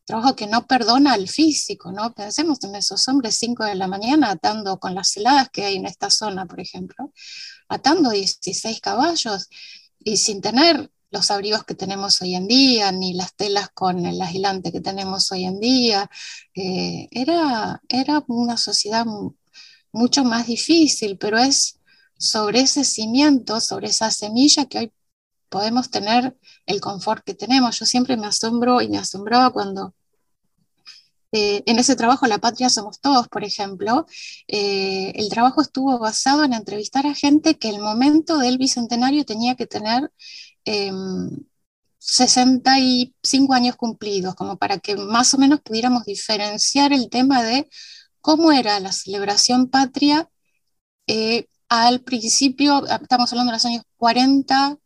trabajo que no perdona al físico, ¿no? Pensemos en esos hombres 5 de la mañana atando con las heladas que hay en esta zona, por ejemplo, atando 16 caballos y sin tener los abrigos que tenemos hoy en día, ni las telas con el aislante que tenemos hoy en día. Eh, era, era una sociedad mucho más difícil, pero es sobre ese cimiento, sobre esa semilla que hoy podemos tener el confort que tenemos. Yo siempre me asombro y me asombraba cuando eh, en ese trabajo La Patria Somos Todos, por ejemplo, eh, el trabajo estuvo basado en entrevistar a gente que el momento del bicentenario tenía que tener 65 em, años cumplidos, como para que más o menos pudiéramos diferenciar el tema de cómo era la celebración patria eh, al principio, estamos hablando de los años 40,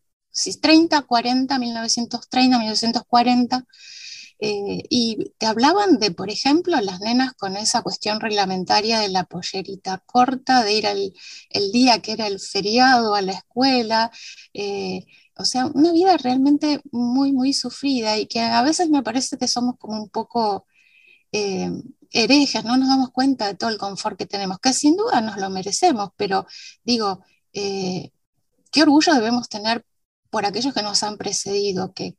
30, 40, 1930, 1940, y te hablaban de, por ejemplo, las nenas con esa cuestión reglamentaria de la pollerita corta, de ir el, día que era el feriado a la escuela, eh, o sea, una vida realmente muy, muy sufrida y que a veces me parece que somos como un poco eh, herejes, no nos damos cuenta de todo el confort que tenemos, que sin duda nos lo merecemos, pero digo, eh, qué orgullo debemos tener por aquellos que nos han precedido, que,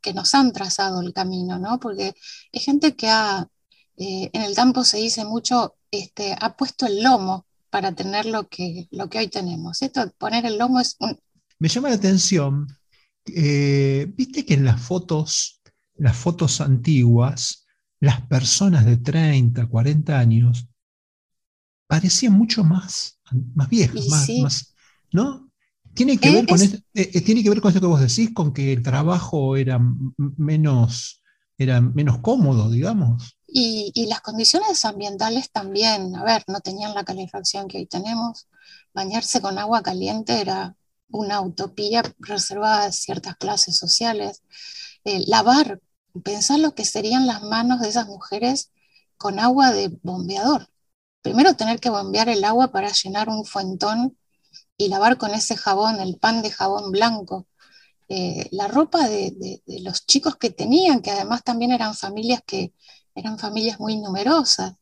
que nos han trazado el camino, ¿no? Porque hay gente que ha, eh, en el campo se dice mucho, este, ha puesto el lomo para tener lo que, lo que hoy tenemos. Esto, poner el lomo es un, me llama la atención, eh, viste que en las fotos, las fotos antiguas, las personas de 30, 40 años parecían mucho más, más viejas, más, ¿no? Tiene que, ver con esto, eh, eh, tiene que ver con esto que vos decís, con que el trabajo era menos, era menos cómodo, digamos. Y, y, las condiciones ambientales también, a ver, no tenían la calefacción que hoy tenemos. Bañarse con agua caliente era una utopía reservada a ciertas clases sociales. Eh, lavar, pensar lo que serían las manos de esas mujeres con agua de bombeador. Primero tener que bombear el agua para llenar un fuentón y lavar con ese jabón, el pan de jabón blanco. Eh, la ropa de, de, los chicos que tenían, que además también eran familias que eran familias muy numerosas.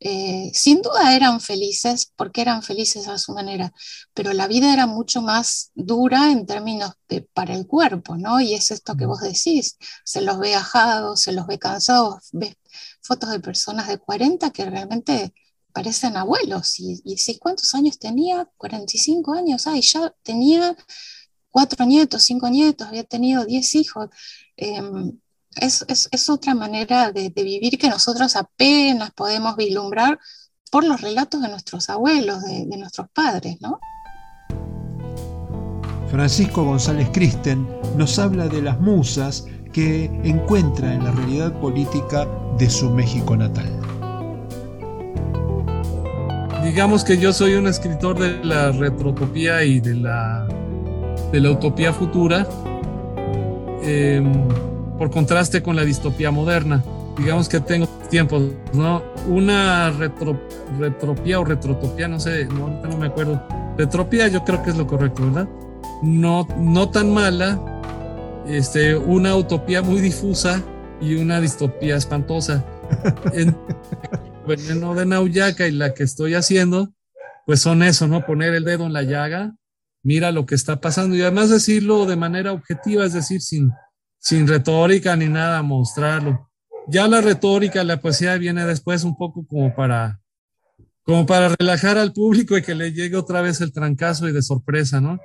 Eh, sin duda eran felices porque eran felices a su manera, pero la vida era mucho más dura en términos de, para el cuerpo, ¿no? Y es esto que vos decís, se los ve ajados, se los ve cansados, ves fotos de personas de 40 que realmente parecen abuelos. Y, y ¿cuántos años tenía? 45 años, ay, ya tenía cuatro nietos, cinco nietos, había tenido 10 hijos. Em, es, otra manera de, vivir que nosotros apenas podemos vislumbrar por los relatos de nuestros abuelos, de, nuestros padres, ¿no? Francisco González Kristen nos habla de las musas que encuentra en la realidad política de su México natal. Digamos que yo soy un escritor de la retrotopía y de la, de la utopía futura. Em, por contraste con la distopía moderna. Digamos que tengo tiempos, ¿no? Una retro, retropía o retrotopía, no sé, no, ahorita no me acuerdo. Retropía yo creo que es lo correcto, ¿verdad? No, no tan mala, este, una utopía muy difusa y una distopía espantosa. <laughs> En, Veneno de Nauyaca y la que estoy haciendo, pues son eso, ¿no? Poner el dedo en la llaga, mira lo que está pasando y además decirlo de manera objetiva, es decir, sin, sin retórica ni nada, mostrarlo. Ya la retórica, la poesía viene después un poco como para, como para relajar al público y que le llegue otra vez el trancazo y de sorpresa, ¿no?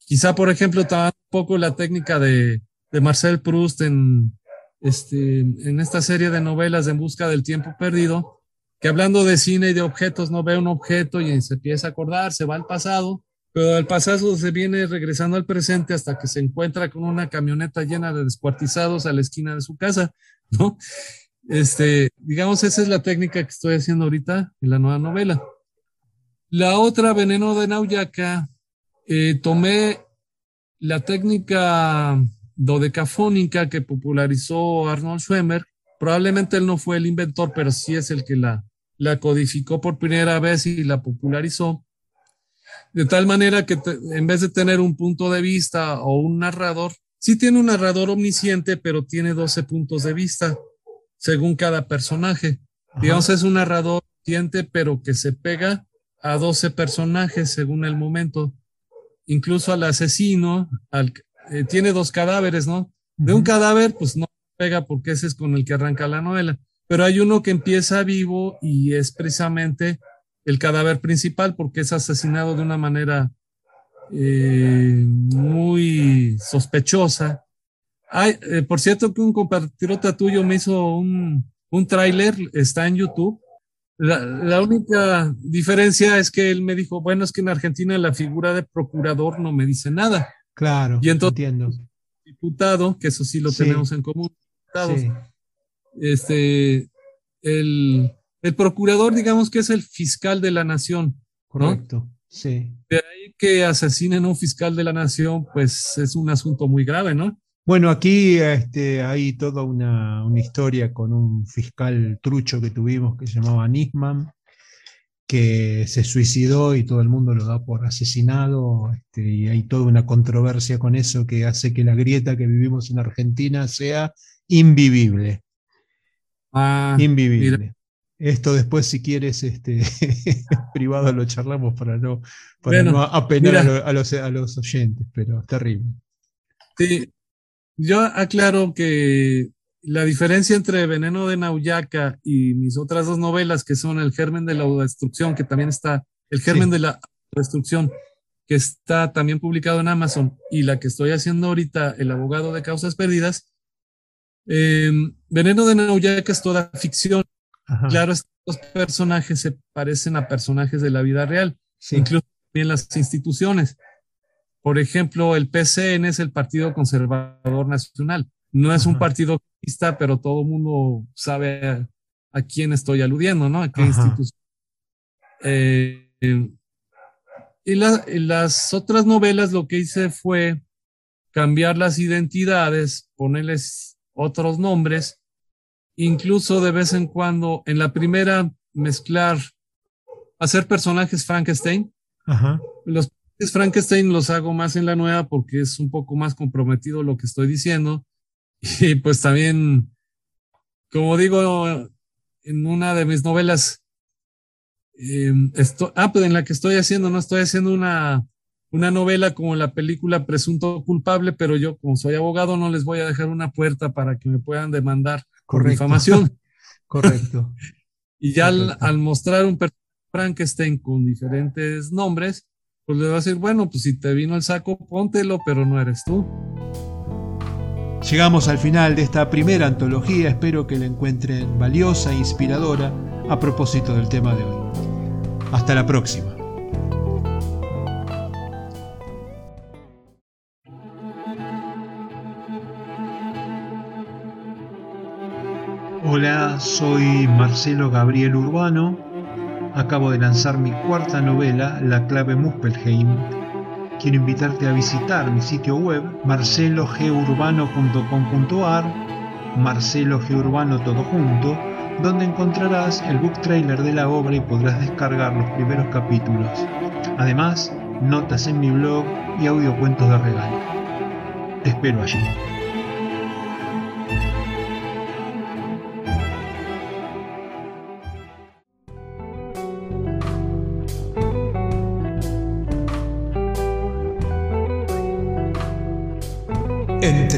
Quizá, por ejemplo, un poco la técnica de, de Marcel Proust en, este, en esta serie de novelas de En Busca del Tiempo Perdido, que hablando de cine y de objetos, no ve un objeto y se empieza a acordar, se va al pasado, pero del pasado se viene regresando al presente hasta que se encuentra con una camioneta llena de descuartizados a la esquina de su casa, ¿no? Este, digamos, esa es la técnica que estoy haciendo ahorita en la nueva novela. La otra, Veneno de Nauyaca, eh, tomé la técnica dodecafónica que popularizó Arnold Schwemmer. Probablemente él no fue el inventor, pero sí es el que la codificó por primera vez y la popularizó. De tal manera que en vez de tener un punto de vista o un narrador, sí tiene un narrador omnisciente, pero tiene 12 puntos de vista según cada personaje. Digamos, es un narrador omnisciente, pero que se pega a 12 personajes según el momento incluso al asesino, al, eh, tiene dos cadáveres, ¿no? De un cadáver, pues no pega porque ese es con el que arranca la novela, pero hay uno que empieza vivo y es precisamente el cadáver principal porque es asesinado de una manera eh, muy sospechosa. Ay, eh, por cierto que un compatriota tuyo me hizo un, un tráiler, está en YouTube, la, única diferencia es que él me dijo, bueno, es que en Argentina la figura de procurador no me dice nada. Claro, y entonces, entiendo. Diputado, que eso sí lo tenemos en común. Este, el, el, procurador, digamos que es el fiscal de la nación. Correcto, sí. De ahí que asesinen a un fiscal de la nación, pues es un asunto muy grave, ¿no? Bueno, aquí este, hay toda una, historia con un fiscal trucho que tuvimos que se llamaba Nisman, que se suicidó y todo el mundo lo da por asesinado, este, y hay toda una controversia con eso que hace que la grieta que vivimos en Argentina sea invivible. Ah, invivible. Esto después, si quieres, este, <laughs> privado lo charlamos para no, para no apenar a, los, a los oyentes, pero es terrible. Sí, yo aclaro que la diferencia entre Veneno de Nauyaca y mis otras dos novelas, que son El germen de la destrucción, que también está, El germen de la destrucción, que está también publicado en Amazon, y la que estoy haciendo ahorita, El abogado de causas perdidas, em, Veneno de Nauyaca es toda ficción. Claro, estos personajes se parecen a personajes de la vida real, incluso también las instituciones. Por ejemplo, el PCN es el Partido Conservador Nacional. No es un partido comunista, pero todo el mundo sabe a, quién estoy aludiendo, ¿no? A qué institución. Eh, y, las otras novelas lo que hice fue cambiar las identidades, ponerles otros nombres, incluso de vez en cuando, en la primera, mezclar, hacer personajes Frankenstein. Ajá. Los Frankenstein los hago más en la nueva porque es un poco más comprometido lo que estoy diciendo. <laughs> Y pues también, como digo, en una de mis novelas, em, ah, pues en la que estoy haciendo, no estoy haciendo una, una novela como la película Presunto Culpable, pero yo como soy abogado no les voy a dejar una puerta para que me puedan demandar por difamación. <laughs> Correcto. y ya Al, al, mostrar un Frankenstein con diferentes nombres, pues le va a decir, bueno, pues si te vino el saco, póntelo, pero no eres tú. Llegamos al final de esta primera antología, espero que la encuentren valiosa e inspiradora a propósito del tema de hoy. Hasta la próxima. Hola, soy Marcelo Gabriel Urbano Acabo de lanzar mi cuarta novela, La clave Muspelheim. Quiero invitarte a visitar mi sitio web marcelogeurbano.com.ar, Marcelo Urbano todo junto, donde encontrarás el book trailer de la obra y podrás descargar los primeros capítulos. Además, notas en mi blog y audiocuentos de regalo. Te espero allí.